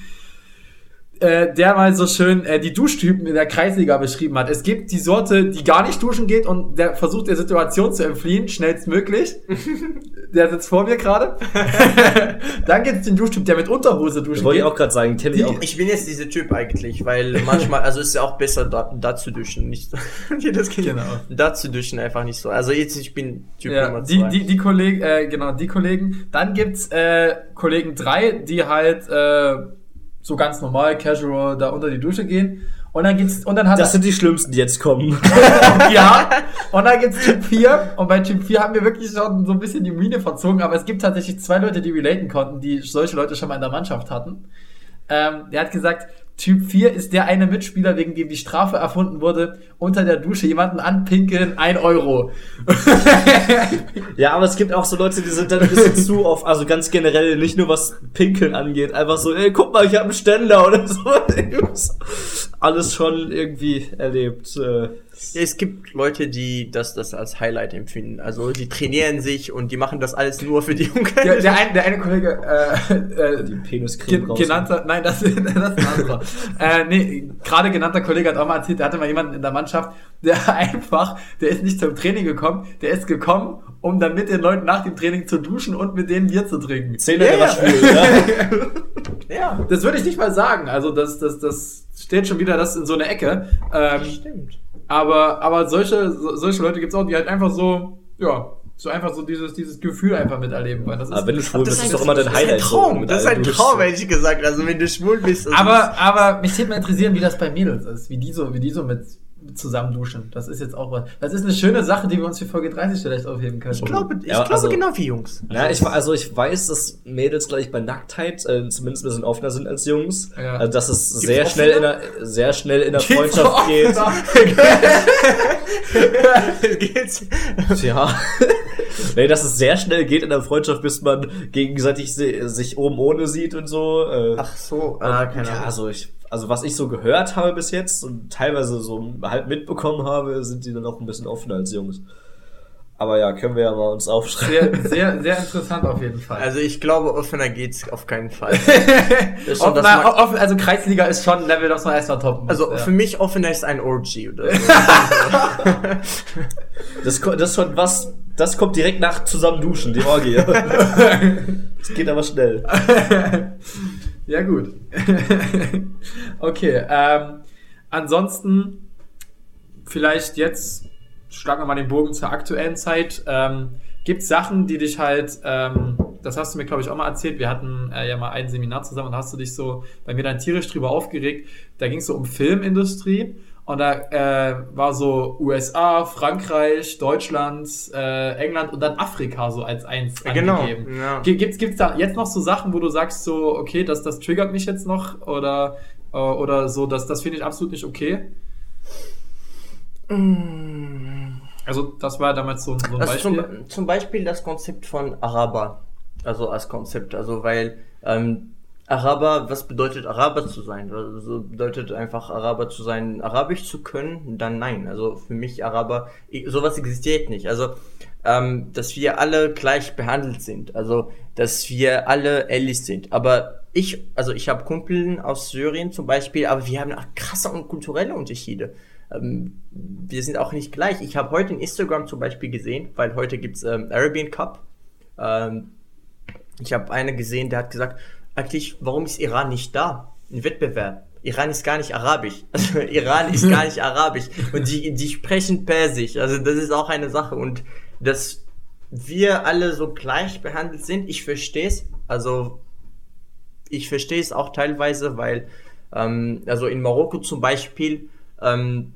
äh, der mal so schön äh, die Duschtypen in der Kreisliga beschrieben hat. Es gibt die Sorte, die gar nicht duschen geht und der versucht der Situation zu entfliehen, schnellstmöglich. der sitzt vor mir gerade. Dann gibt es den Duschtyp, der mit Unterhose duschen Wollte ich geht. auch gerade sagen, kenne ich auch. Ich bin jetzt dieser Typ eigentlich, weil manchmal, also es ist ja auch besser da, da zu duschen, nicht das geht. Genau. Da zu duschen einfach nicht so. Also jetzt, ich bin Typ Ja, Nummer die, zwei. die, die Kollegen, äh, genau, die Kollegen. Dann gibt's äh, Kollegen drei, die halt äh, so ganz normal, casual da unter die Dusche gehen. Und dann gibt's, und dann hat Das sind die Schlimmsten, die jetzt kommen. ja. Und dann gibt's Typ 4. Und bei Typ 4 haben wir wirklich schon so ein bisschen die Mine verzogen. Aber es gibt tatsächlich zwei Leute, die relaten konnten, die solche Leute schon mal in der Mannschaft hatten. Ähm, der hat gesagt, Typ 4 ist der eine Mitspieler, wegen dem die Strafe erfunden wurde, unter der Dusche jemanden anpinkeln, ein Euro. Ja, aber es gibt auch so Leute, die sind dann ein bisschen zu auf, also ganz generell, nicht nur was Pinkeln angeht, einfach so, ey, guck mal, ich habe einen Ständer oder so. Alles schon irgendwie erlebt. Äh, es gibt Leute, die das, das als Highlight empfinden. Also die trainieren sich und die machen das alles nur für die Umkleide. Der, der, ein, der eine Kollege, äh, äh, die Peniscreme raus. genannter, nein, das, das ist ein anderer. äh, nee, gerade genannter Kollege hat auch mal erzählt, der hatte mal jemanden in der Mannschaft, der einfach, der ist nicht zum Training gekommen, der ist gekommen, um dann mit den Leuten nach dem Training zu duschen und mit denen Bier zu trinken. Zähne, Ja, der war ja. schwul, ja. ja, Das würde ich nicht mal sagen. Also das, das, das steht schon wieder das in so eine Ecke. Ähm, stimmt. Aber, aber solche, so, solche Leute gibt's auch, die halt einfach so, ja, so einfach so dieses, dieses Gefühl einfach miterleben wollen. Das ist Aber wenn du schwul Das bist, ist doch immer dein das ist ein Highlight. so, Traum. Das ist ein. Traum, ehrlich gesagt. Also wenn du schwul bist. das Aber, aber mich würde mal interessieren, wie das bei Mädels ist, wie die so, wie die so mit zusammen duschen. Das ist jetzt auch was. Das ist eine schöne Sache, die wir uns für Folge 30 vielleicht aufheben können. Ich glaube, ich Ja, glaube also- genau wie Jungs. Ja, ich, also ich weiß, dass Mädels, glaube ich, bei Nacktheit äh, zumindest ein bisschen offener sind als Jungs. Ja. Also, dass es sehr schnell, in der, sehr schnell in der Geht's Freundschaft geht. Geht's? Tja. nee, dass es sehr schnell geht in der Freundschaft, bis man gegenseitig si- sich oben ohne sieht und so. Äh, Ach so, ah, keine ja, Ahnung. also ich, also was ich so gehört habe bis jetzt und teilweise so halb mitbekommen habe, sind die dann auch ein bisschen offener als Jungs. Aber ja, können wir ja mal uns aufschreiben. Sehr, sehr, sehr interessant auf jeden Fall. Also ich glaube, offener geht's auf keinen Fall. Offener, Max- offen, also Kreisliga ist schon ein Level, das man erstmal toppen muss. also ja. für mich offener ist ein Orgy oder so. Das, das ist schon was, das kommt direkt nach zusammen duschen, die Orgie. Das geht aber schnell. Ja, gut. okay, ähm, ansonsten vielleicht jetzt schlagen wir mal den Bogen zur aktuellen Zeit. Ähm, Gibt Sachen, die dich halt, ähm, das hast du mir glaube ich auch mal erzählt, wir hatten äh, ja mal ein Seminar zusammen und hast du dich so bei mir dann tierisch drüber aufgeregt. Da ging es so um Filmindustrie und da äh, war so USA, Frankreich, Deutschland, äh, England und dann Afrika so als eins Genau, angegeben. ja. Gi- Gibt's, gibt's da jetzt noch so Sachen, wo du sagst so, okay, das, das triggert mich jetzt noch oder, äh, oder so, das, das finde ich absolut nicht okay? Also das war damals so, so ein Also Beispiel. zum, zum Beispiel das Konzept von Araber. Also als Konzept. Also weil ähm, Araber, was bedeutet Araber zu sein? Also bedeutet einfach Araber zu sein, Arabisch zu können? Dann nein. Also für mich Araber, sowas existiert nicht. Also ähm, dass wir alle gleich behandelt sind. Also dass wir alle ähnlich sind. Aber ich, also ich habe Kumpeln aus Syrien zum Beispiel, aber wir haben krasse und kulturelle Unterschiede. Ähm, wir sind auch nicht gleich. Ich habe heute in Instagram zum Beispiel gesehen, weil heute gibt's ähm, Arabian Cup. Ähm, ich habe eine gesehen, der hat gesagt, eigentlich, warum ist Iran nicht da? Ein Wettbewerb. Iran ist gar nicht arabisch. Also Iran ist gar nicht arabisch. Und die, die sprechen Persisch. Also das ist auch eine Sache. Und dass wir alle so gleich behandelt sind, ich verstehe es. Also ich verstehe es auch teilweise, weil ähm, also in Marokko zum Beispiel ähm,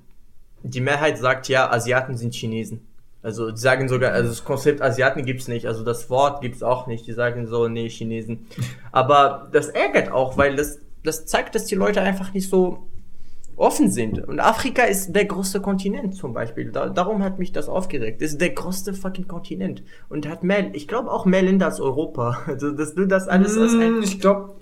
die Mehrheit sagt ja, Asiaten sind Chinesen. Also die sagen sogar, also das Konzept Asiaten gibt's nicht, also das Wort gibt's auch nicht. Die sagen so, nee, Chinesen. Aber das ärgert auch, weil das, das zeigt, dass die Leute einfach nicht so offen sind. Und Afrika ist der größte Kontinent zum Beispiel. Da, darum hat mich das aufgeregt. Das ist der größte fucking Kontinent. Und hat mehr, ich glaube auch mehr Länder als Europa. Also, dass du das alles als ein Mm, ich glaube,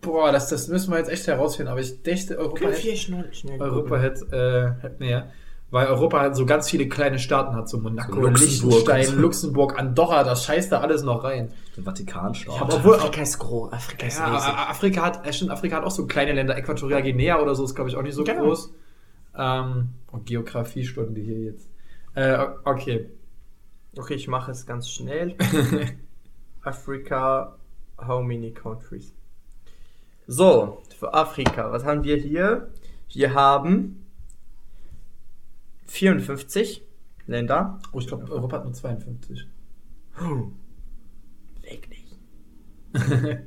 boah, das, das müssen wir jetzt echt herausfinden. Aber ich dachte, Europa hätte, Europa hätte, äh, hätte mehr. Weil Europa halt so ganz viele kleine Staaten hat, so Monaco, So Luxemburg Liechtenstein. Luxemburg, Andorra, das scheißt da alles noch rein. Den Vatikanstaat. Aber obwohl, Afrika ist groß, Afrika ist ja, riesig. Afrika hat, äh, stimmt, Afrika hat auch so kleine Länder, Äquatorial Guinea oder so ist, glaube ich, auch nicht so Genau. groß. Ähm, oh, Geografiestunde hier jetzt. Äh, okay. Okay, ich mache es ganz schnell. Afrika, how many countries? So, für Afrika, was haben wir hier? Wir haben 54 Länder. Oh, ich glaube, Europa hat nur 52. Wirklich.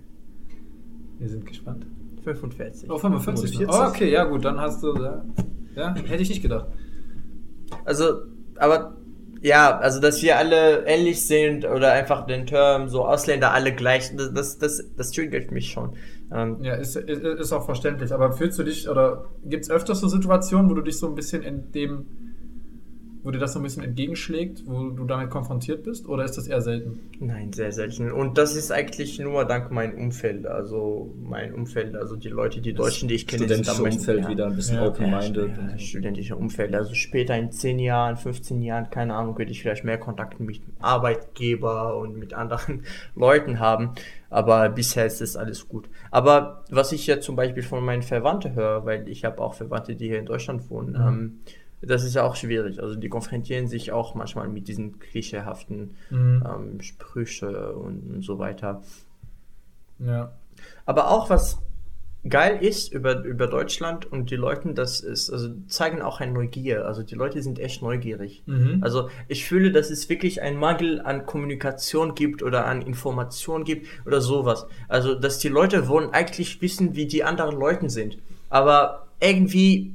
Wir sind gespannt. 45. Oh, 45. 45. Oh, okay, ja gut, dann hast du. Ja, ja hätte ich nicht gedacht. Also, aber ja, also dass wir alle ähnlich sind oder einfach den Term so Ausländer alle gleich, das, das, das, das triggert mich schon. Ähm, Ja, ist, ist, ist auch verständlich. Aber fühlst du dich oder gibt es öfters so Situationen, wo du dich so ein bisschen in dem, wo dir das so ein bisschen entgegenschlägt, wo du damit konfrontiert bist? Oder ist das eher selten? Nein, sehr selten. Und das ist eigentlich nur dank meinem Umfeld. Also mein Umfeld, also die Leute, die Deutschen, die ich kenne, sind Studentische am meisten- Umfeld ja. wieder ein bisschen Ja, open-minded. Ja, ja, studentische Umfeld. Also später in 10 Jahren, 15 Jahren, keine Ahnung, könnte ich vielleicht mehr Kontakt mit Arbeitgeber und mit anderen Leuten haben. Aber bisher ist das alles gut. Aber was ich ja zum Beispiel von meinen Verwandten höre, weil ich habe auch Verwandte, die hier in Deutschland wohnen, ähm, das ist ja auch schwierig. Also die konfrontieren sich auch manchmal mit diesen klischeehaften Mhm. ähm, Sprüche und, und so weiter. Ja. Aber auch was geil ist über, über Deutschland und die Leute, das ist, also zeigen auch eine Neugier. Also die Leute sind echt neugierig. Mhm. Also ich fühle, dass es wirklich einen Mangel an Kommunikation gibt oder an Information gibt oder sowas. Also dass die Leute wollen eigentlich wissen, wie die anderen Leute sind. Aber irgendwie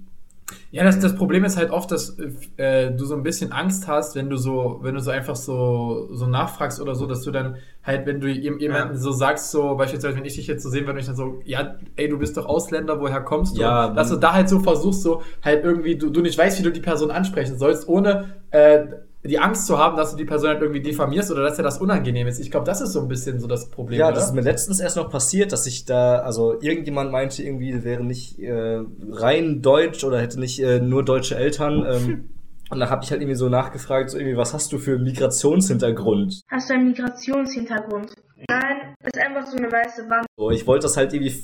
Ja, das, das Problem ist halt oft, dass äh, du so ein bisschen Angst hast, wenn du so, wenn du so einfach so, so nachfragst oder so, dass du dann halt, wenn du jem- jemanden Ja. so sagst, so beispielsweise, wenn ich dich jetzt so sehen würde, ich dann so, ja, ey, du bist doch Ausländer, woher kommst du? Ja, dass du da halt so versuchst, so halt irgendwie, du, du nicht weißt, wie du die Person ansprechen sollst, ohne äh, die Angst zu haben, dass du die Person halt irgendwie diffamierst oder dass dir das unangenehm ist. Ich glaube, das ist so ein bisschen so das Problem. Ja, oder? das ist mir letztens erst noch passiert, dass ich da, also irgendjemand meinte irgendwie, wäre nicht äh, rein deutsch oder hätte nicht äh, nur deutsche Eltern. Ähm, und da habe ich halt irgendwie so nachgefragt, so irgendwie, was hast du für einen Migrationshintergrund? Hast du einen Migrationshintergrund? Nein, ist einfach so eine weiße Wand. So, ich wollte das halt irgendwie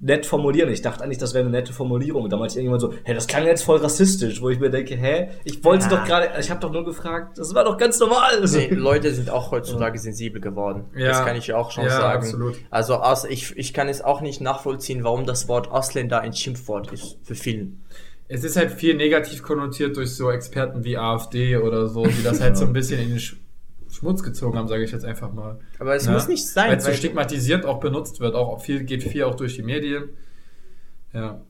nett formulieren. Ich dachte eigentlich, das wäre eine nette Formulierung. Und da meinte irgendjemand so, hä, das klang jetzt voll rassistisch, wo ich mir denke, hä, ich wollte Ja. doch gerade, ich habe doch nur gefragt, das war doch ganz normal. Nee, Leute sind auch heutzutage sensibel geworden. Ja. Das kann ich ja auch schon Ja, sagen. absolut. Also aus, ich, ich kann es auch nicht nachvollziehen, warum das Wort Ausländer ein Schimpfwort ist für vielen. Es ist halt viel negativ konnotiert durch so Experten wie AfD oder so, die das halt so ein bisschen in den Schmutz gezogen haben, sage ich jetzt einfach mal. Aber es Ja? muss nicht sein. Weil es so stigmatisiert auch benutzt wird, auch viel, geht viel auch durch die Medien. Ja.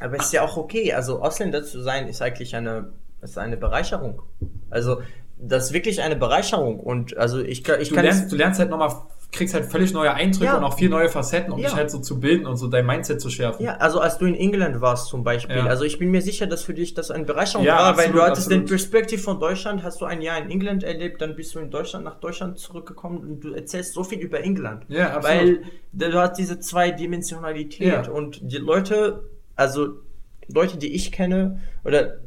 Aber es ist ja auch okay. Also Ausländer zu sein ist eigentlich eine, ist eine Bereicherung. Also das ist wirklich eine Bereicherung. Und also ich, kann- ich Du kann lernst, du lernst halt nochmal kriegst halt völlig neue Eindrücke Ja. und auch viel neue Facetten, um Ja. dich halt so zu bilden und so dein Mindset zu schärfen. Ja, also als du in England warst zum Beispiel, Ja. also ich bin mir sicher, dass für dich das eine Bereicherung Ja, war, weil du absolut, hattest den absolut. Perspektiv von Deutschland, hast du ein Jahr in England erlebt, dann bist du in Deutschland nach Deutschland zurückgekommen und du erzählst so viel über England. Ja, absolut. Weil du hast diese Zweidimensionalität und die Leute, also Leute, die ich kenne, oder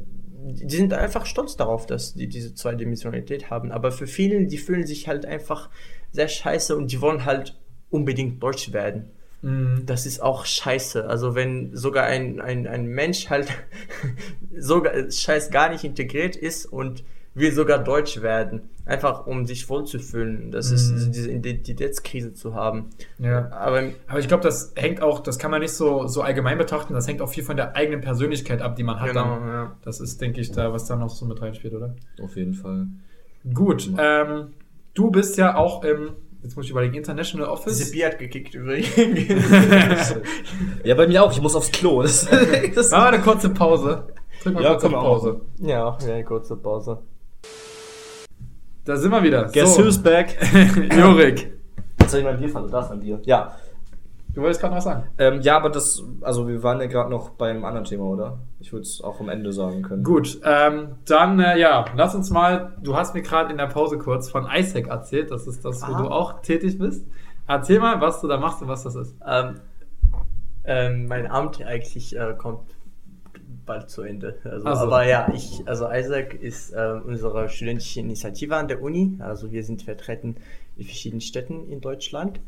die sind einfach stolz darauf, dass die diese Zweidimensionalität haben. Aber für viele, die fühlen sich halt einfach sehr scheiße und die wollen halt unbedingt Deutsch werden. Mhm. Das ist auch scheiße. Also wenn sogar ein, ein, ein Mensch halt sogar scheiß gar nicht integriert ist und will sogar Deutsch werden, einfach um sich wohlzufühlen. Das ist Mhm. diese Identitätskrise zu haben. Ja. Aber Aber ich glaube, das hängt auch, das kann man nicht so, so allgemein betrachten, das hängt auch viel von der eigenen Persönlichkeit ab, die man hat Genau, dann. ja. Das ist, denke ich, da, was da noch so mit reinspielt, oder? Auf jeden Fall. Gut, ähm, du bist ja auch im, jetzt muss ich überlegen, International Office. Diese Bier hat gekickt übrigens. Ja, bei mir auch. Ich muss aufs Klo. Das, das Machen wir eine kurze Pause. Drück mal Ja, kurz auf können wir Pause. ja, ja, kurze Pause. Da sind wir wieder. Guess so. who's back? Jorik, Jetzt habe ich mein Bier verloren. Das an dir. Ja. Du wolltest gerade noch was sagen. Ähm, ja, aber das, also wir waren ja gerade noch beim anderen Thema, oder? Ich würde es auch am Ende sagen können. Gut, ähm, dann, äh, ja, lass uns mal, du hast mir gerade in der Pause kurz von ISEC erzählt, das ist das, wo Ah. du auch tätig bist. Erzähl mal, was du da machst und was das ist. Ähm, ähm, mein Amt eigentlich äh, kommt bald zu Ende. Also, Ach so. Aber ja, ich, also Isaac ist äh, unsere studentische Initiative an der Uni. Also wir sind vertreten in verschiedenen Städten in Deutschland.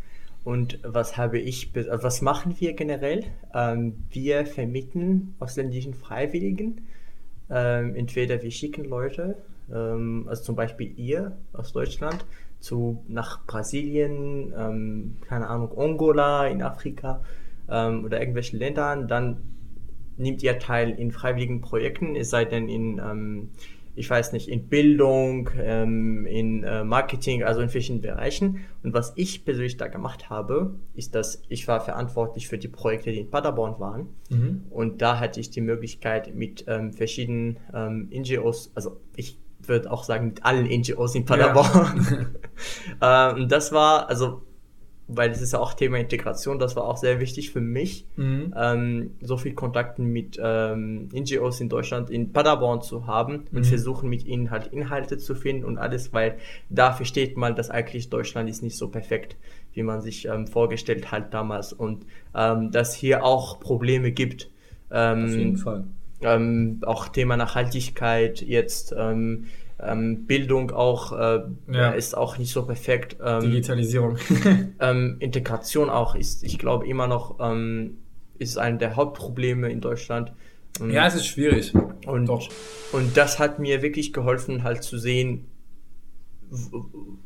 Und was habe ich, also was machen wir generell? Ähm, wir vermitteln ausländischen Freiwilligen. Ähm, entweder wir schicken Leute, ähm, also zum Beispiel ihr aus Deutschland, zu, nach Brasilien, ähm, keine Ahnung, Angola in Afrika ähm, oder irgendwelchen Ländern, dann nimmt ihr teil in freiwilligen Projekten, es sei denn in, ähm, ich weiß nicht, in Bildung, ähm, in äh, Marketing, also in verschiedenen Bereichen. Und was ich persönlich da gemacht habe, ist, dass ich war verantwortlich für die Projekte, die in Paderborn waren. Mhm. Und da hatte ich die Möglichkeit mit ähm, verschiedenen ähm, NGOs, also ich würde auch sagen mit allen NGOs in Paderborn. ähm, und das war, also, weil das ist ja auch Thema Integration, das war auch sehr wichtig für mich, Mhm. ähm, so viel Kontakten mit ähm, NGOs in Deutschland, in Paderborn zu haben und Mhm. versuchen mit ihnen halt Inhalte zu finden und alles, weil da versteht man, dass eigentlich Deutschland ist nicht so perfekt, wie man sich ähm, vorgestellt hat damals und ähm, dass hier auch Probleme gibt. Ähm, Auf jeden Fall. ähm, auch Thema Nachhaltigkeit jetzt ähm, Bildung auch äh, Ja. ist auch nicht so perfekt ähm, Digitalisierung. ähm, Integration auch ist ich glaube immer noch ähm, ist eine der Hauptprobleme in Deutschland Ähm, ja, es ist schwierig. und Doch. und das hat mir wirklich geholfen halt zu sehen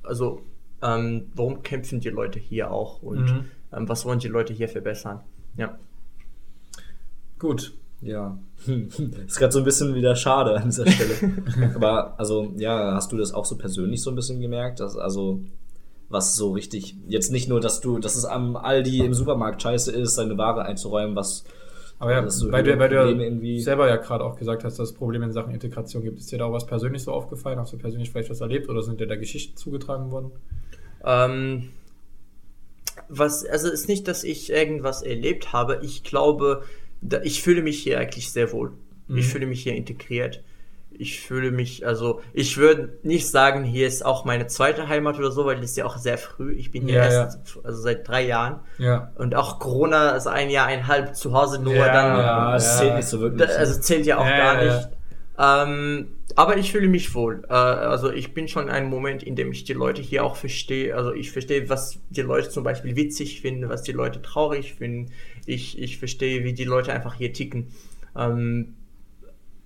also ähm, warum kämpfen die Leute hier auch und Mhm. was wollen die Leute hier verbessern ja Gut. Ja. ist gerade so ein bisschen wieder schade an dieser Stelle. Aber also, ja, hast du das auch so persönlich so ein bisschen gemerkt? Dass, also, was so richtig, jetzt nicht nur, dass du, dass es am Aldi im Supermarkt scheiße ist, seine Ware einzuräumen, was Aber ja, so weil du, weil du selber ja gerade auch gesagt hast, dass es Probleme in Sachen Integration gibt. Ist dir da auch was persönlich so aufgefallen? Hast du persönlich vielleicht was erlebt oder sind dir da Geschichten zugetragen worden? Ähm, was, also ist nicht, dass ich irgendwas erlebt habe. Ich glaube, da, ich fühle mich hier eigentlich sehr wohl. Mhm. Ich fühle mich hier integriert. Ich fühle mich, also ich würde nicht sagen, hier ist auch meine zweite Heimat oder so, weil das ist ja auch sehr früh. Ich bin hier Ja, erst, also seit drei Jahren. Ja. Und auch Corona ist ein Jahr, eineinhalb zu Hause nur, Ja, dann. ja, es zählt nicht so wirklich. Da, also zählt ja auch Ja, gar ja, nicht. Ähm, aber ich fühle mich wohl. Äh, also ich bin schon in einem Moment, in dem ich die Leute hier auch verstehe. Also ich verstehe, was die Leute zum Beispiel witzig finden, was die Leute traurig finden. Ich, ich verstehe, wie die Leute einfach hier ticken. Ähm,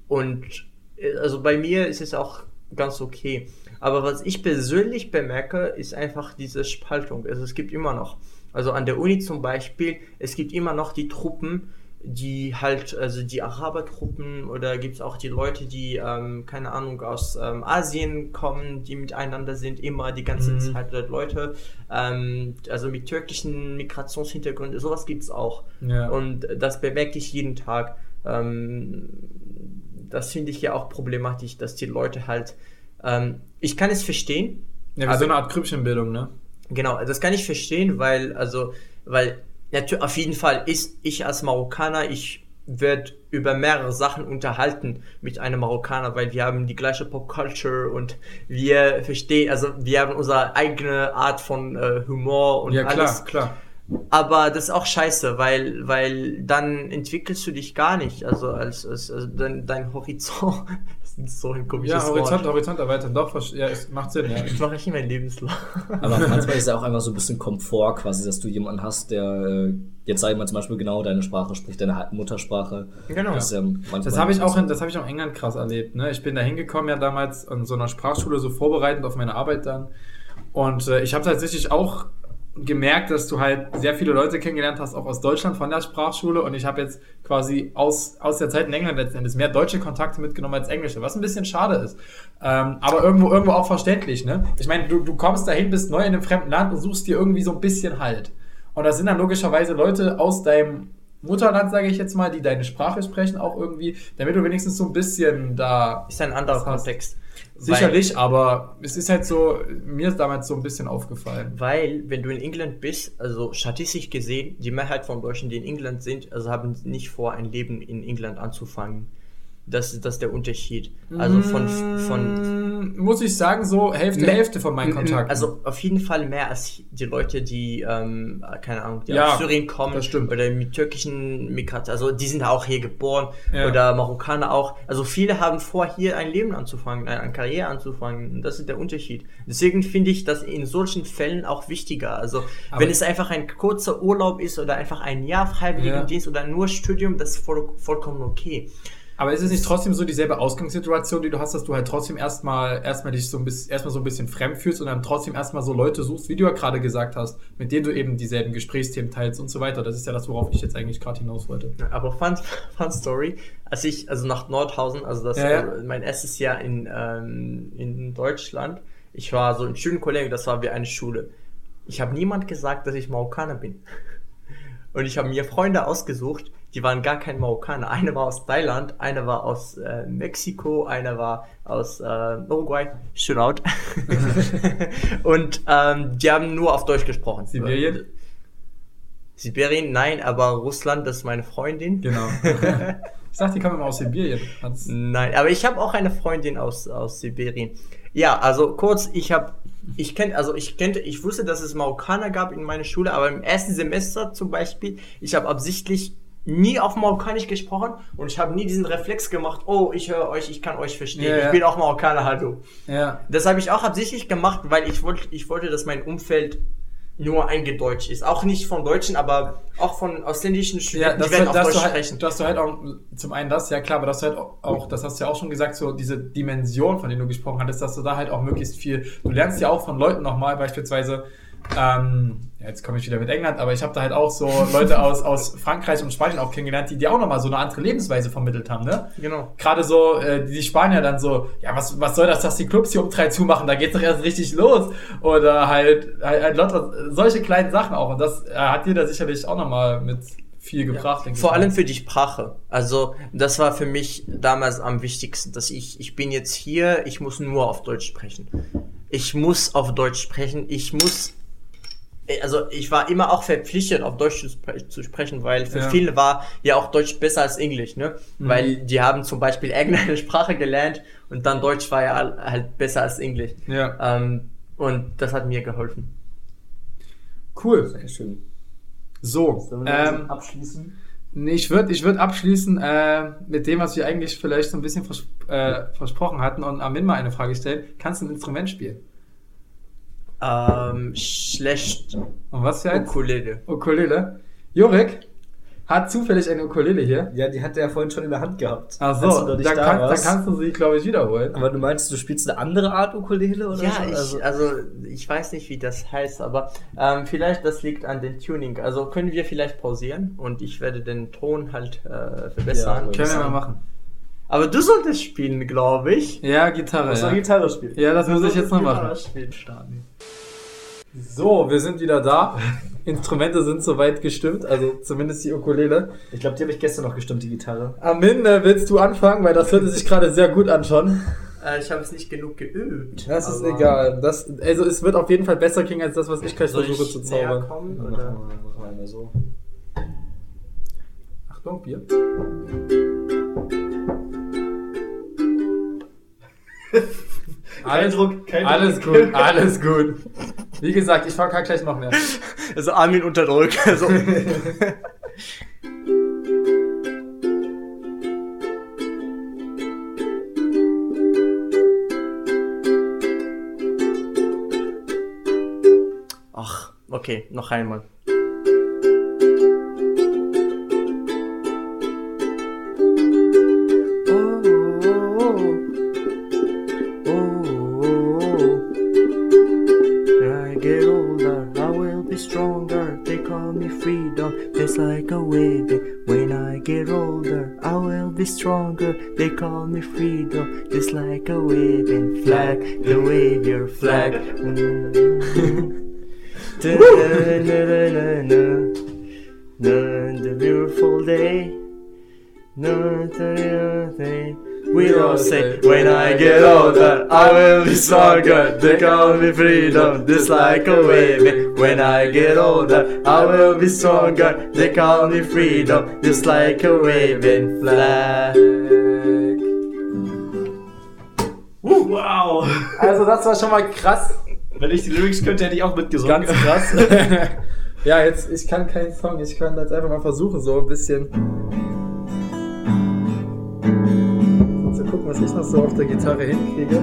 und äh, also bei mir ist es auch ganz okay. Aber was ich persönlich bemerke, ist einfach diese Spaltung. Also es gibt immer noch, also an der Uni zum Beispiel, es gibt immer noch die Truppen, die halt, also die Arabertruppen oder gibt es auch die Leute, die, ähm, keine Ahnung, aus ähm, Asien kommen, die miteinander sind, immer die ganze Mhm. Zeit dort Leute, ähm, also mit türkischen Migrationshintergründen, sowas gibt es auch. Ja. Und das bemerke ich jeden Tag. Ähm, das finde ich ja auch problematisch, dass die Leute halt, ähm, ich kann es verstehen, Ja, wie so eine Art Krüppchenbildung, ne? Genau, das kann ich verstehen, weil, also, weil, auf jeden Fall ist ich als Marokkaner, ich werde über mehrere Sachen unterhalten mit einem Marokkaner, weil wir haben die gleiche Popculture und wir verstehen, also wir haben unsere eigene Art von äh, Humor und Ja, klar, alles. klar. Aber das ist auch scheiße, weil, weil dann entwickelst du dich gar nicht. Also als, als, also dein, dein Horizont ist so ein komisches Ja, Horizont, Wort. Horizont erweitern. Doch, ja, es macht Sinn. Ja. Ich mache nicht mein Lebenslauf. Aber manchmal ist ja auch einfach so ein bisschen Komfort quasi, dass du jemanden hast, der äh, jetzt sag ich mal zum Beispiel genau deine Sprache spricht, deine Muttersprache. Genau. Das, manchmal Das habe ich auch in, das habe ich auch in England krass erlebt. Ne? Ich bin da hingekommen ja damals an so einer Sprachschule so vorbereitend auf meine Arbeit dann. Und äh, ich habe tatsächlich auch gemerkt, dass du halt sehr viele Leute kennengelernt hast, auch aus Deutschland von der Sprachschule. Und ich habe jetzt quasi aus, aus der Zeit in England letzten Endes mehr deutsche Kontakte mitgenommen als englische, was ein bisschen schade ist. Ähm, aber irgendwo, irgendwo auch verständlich. Ne? Ich meine, du, du kommst dahin, bist neu in einem fremden Land und suchst dir irgendwie so ein bisschen Halt. Und da sind dann logischerweise Leute aus deinem Mutterland, sage ich jetzt mal, die deine Sprache sprechen, auch irgendwie, damit du wenigstens so ein bisschen da. Ist ein anderer das. Kontext. Sicherlich, aber es ist halt so, mir ist damals so ein bisschen aufgefallen. Weil, wenn du in England bist, also statistisch gesehen, die Mehrheit von Deutschen, die in England sind, also haben nicht vor, ein Leben in England anzufangen. Das ist das ist der Unterschied. Also von, von Mm, Muss ich sagen, so Hälfte, Mehr- Hälfte von meinen Kontakten. Also auf jeden Fall mehr als die Leute, die, ähm, keine Ahnung, die Ja, aus Syrien kommen das stimmt. oder mit türkischen Migranten, also die sind auch hier geboren Ja. oder Marokkaner auch. Also viele haben vor, hier ein Leben anzufangen, eine, Karriere anzufangen. Das ist der Unterschied. Deswegen finde ich das in solchen Fällen auch wichtiger. Also Aber- wenn es einfach ein kurzer Urlaub ist oder einfach ein Jahr Freiwilligendienst oder nur Studium, das ist voll, vollkommen okay. Aber ist es nicht trotzdem so dieselbe Ausgangssituation, die du hast, dass du halt trotzdem erstmal erstmal dich so ein bisschen erstmal so ein bisschen fremd fühlst und dann trotzdem erstmal so Leute suchst, wie du ja gerade gesagt hast, mit denen du eben dieselben Gesprächsthemen teilst und so weiter. Das ist ja das, worauf ich jetzt eigentlich gerade hinaus wollte. Aber Fun, Fun Story, als ich, also nach Nordhausen, also das Ja, ja. äh, mein erstes Jahr in, ähm, in Deutschland, ich war so ein schönen Kollegen, das war wie eine Schule. Ich habe niemand gesagt, dass ich Marokkaner bin. Und ich habe mir Freunde ausgesucht, die waren gar kein Marokkaner. Eine war aus Thailand, eine war aus äh, Mexiko, eine war aus äh, Uruguay. Shootout. Und ähm, die haben nur auf Deutsch gesprochen. Sibirien? Sibirien, nein, aber Russland, das ist meine Freundin. Genau. ich dachte, die kommen immer aus Sibirien. Hat's- Nein, aber ich habe auch eine Freundin aus, aus Sibirien. Ja, also kurz, ich habe, ich kennt, also ich kannte, ich wusste, dass es Marokkaner gab in meiner Schule, aber im ersten Semester zum Beispiel, ich habe absichtlich nie auf Marokkanisch gesprochen und ich habe nie diesen Reflex gemacht, oh, ich höre euch, ich kann euch verstehen, Ja, ja. ich bin auch Marokkaner, hallo. Ja. Das habe ich auch absichtlich gemacht, weil ich wollte, ich wollte, dass mein Umfeld nur eingedeutscht ist. Auch nicht von Deutschen, aber auch von ausländischen Ja, Studenten, dass, die werden auf Deutsch du halt, sprechen. dass du halt auch, zum einen das, ja klar, aber dass du halt auch, auch, das hast du ja auch schon gesagt, so diese Dimension, von der du gesprochen hattest, dass du da halt auch möglichst viel, du lernst ja auch von Leuten nochmal, beispielsweise, ähm, ja, jetzt komme ich wieder mit England, aber ich habe da halt auch so Leute aus, aus Frankreich und Spanien auch kennengelernt, die dir auch nochmal so eine andere Lebensweise vermittelt haben, ne? Genau. Gerade so, äh, die Spanier dann so, ja, was, was soll das, dass die Clubs hier um drei zumachen, da geht's doch erst richtig los. Oder halt, halt, halt lauter solche kleinen Sachen auch. Und das äh, hat dir da sicherlich auch nochmal mit viel gebracht, denke ich. Vor allem für die Sprache. Also das war für mich damals am wichtigsten, dass ich, ich bin jetzt hier, ich muss nur auf Deutsch sprechen. Ich muss auf Deutsch sprechen, ich muss, also ich war immer auch verpflichtet, auf Deutsch zu, spre zu sprechen, weil für Ja. viele war ja auch Deutsch besser als Englisch, ne? Mhm. Weil die haben zum Beispiel irgendeine Sprache gelernt und dann Deutsch war ja halt besser als Englisch. Ja. Ähm, und das hat mir geholfen. Cool. Sehr schön. So, ähm, abschließen? nee, ich würde ich würd abschließen äh, mit dem, was wir eigentlich vielleicht so ein bisschen vers äh, versprochen hatten und Armin mal eine Frage stellen. Kannst du ein Instrument spielen? Ähm, schlecht. Und was für eins? Ukulele. Ukulele. Jorik hat zufällig eine Ukulele hier. Ja, die hat er ja vorhin schon in der Hand gehabt. Ach du so, dann, da kann, dann kannst du sie, glaube ich, wiederholen. Aber du meinst, du spielst eine andere Art Ukulele oder Ja, so? ich, Also, also ich weiß nicht, wie das heißt, aber ähm, vielleicht das liegt an dem Tuning. Also können wir vielleicht pausieren und ich werde den Ton halt äh, verbessern. Ja, Können wir mal machen. aber du solltest spielen, glaube ich. Ja, Gitarre. musst du Ja. Gitarre spielen. ja, das muss ich jetzt noch Gitarre machen. spielen starten. So, wir sind wieder da. Instrumente sind soweit gestimmt, also zumindest die Ukulele. Ich glaube, die habe ich gestern noch gestimmt, die Gitarre. Armin, äh, willst du anfangen? Weil das hörte sich gerade sehr gut an schon. Äh, ich habe es nicht genug geübt. Das ist egal. Das, also es wird auf jeden Fall besser klingen als das, was ich gleich versuche ich zu zaubern. kommen, Dann oder? machen wir, machen wir einmal so. Achtung, Bier. Alles, Druck, kein alles Druck. gut, alles gut. Wie gesagt, ich verkacke gleich noch mehr. Also Armin unterdrückt. Also, Ach, okay, noch einmal. Stronger. They call me freedom, just like a waving flag. The wave your flag. The beautiful day. We all say, when I get older, I will be stronger. They call me freedom, just like a wave. When I get older, I will be stronger. They call me freedom, just like a waving flag. Wow! Also das war schon mal krass. Wenn ich die Lyrics könnte, hätte ich auch mitgesungen. Ganz krass. ja, jetzt, ich kann keinen Song. Ich kann jetzt einfach mal versuchen, so ein bisschen. Zu gucken, was ich noch so auf der Gitarre hinkriege.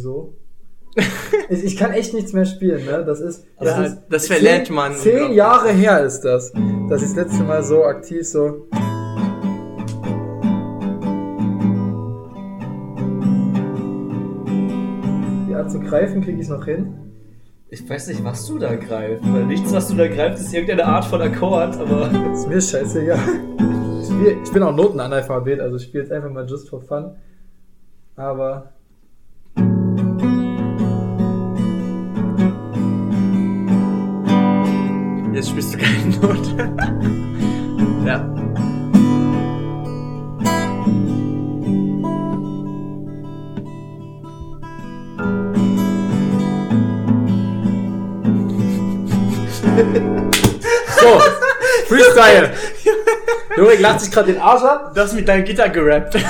So. Ich, ich kann echt nichts mehr spielen, ne? Das ist. Ja, ist das verlernt man Zehn. Jahre her ist das, dass ich das letzte Mal so aktiv so. Die Art zu greifen kriege ich noch hin. Ich weiß nicht, was du da greifst. Weil nichts, was du da greifst, ist irgendeine Art von Akkord, aber. Ist mir scheißegal. Ich, spiel, ich bin auch Notenanalphabet, also ich spiele jetzt einfach mal just for fun. Aber. Jetzt spielst du keine Note. ja. So, Freestyle! Jorik lacht sich gerade den Arsch ab. Du hast mit deinem Gitter gerappt.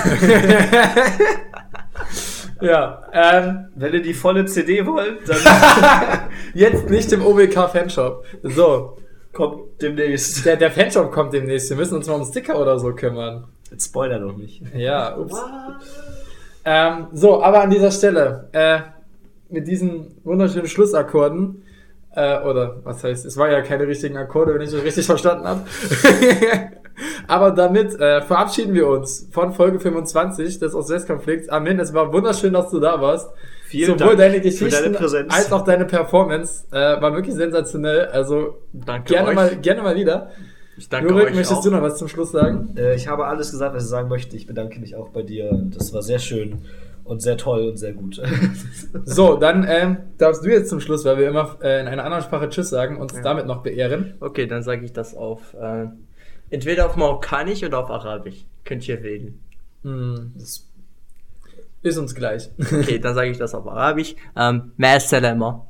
Ja, ähm, Wenn ihr die volle CD wollt, dann jetzt nicht im OBK Fanshop. So, kommt demnächst. der, der Fanshop kommt demnächst. Wir müssen uns mal um Sticker oder so kümmern. Jetzt spoiler doch nicht. Ja, ups. Ähm, so, aber an dieser Stelle, äh, mit diesen wunderschönen Schlussakkorden, äh, oder was heißt, es war ja keine richtigen Akkorde, wenn ich das richtig verstanden habe. aber damit äh, verabschieden wir uns von Folge 25 des Ost-West-Konflikts. Amin, es war wunderschön, dass du da warst. Vielen Sowohl Dank deine für Geschichten deine als auch deine Performance äh, war wirklich sensationell. Also Danke gerne euch. mal, gerne mal wieder. Ich danke euch möchtest auch. du noch was zum Schluss sagen? Äh, ich habe alles gesagt, was ich sagen möchte. Ich bedanke mich auch bei dir. Das war sehr schön und sehr toll und sehr gut. So, dann ähm, darfst du jetzt zum Schluss, weil wir immer äh, in einer anderen Sprache Tschüss sagen, uns damit noch beehren. Okay, dann sage ich das auf äh, entweder auf Marokkanisch oder auf Arabisch. Könnt ihr wählen. Hm, das ist uns gleich. Okay, dann sage ich das auf Arabisch. Ähm, Ma salama.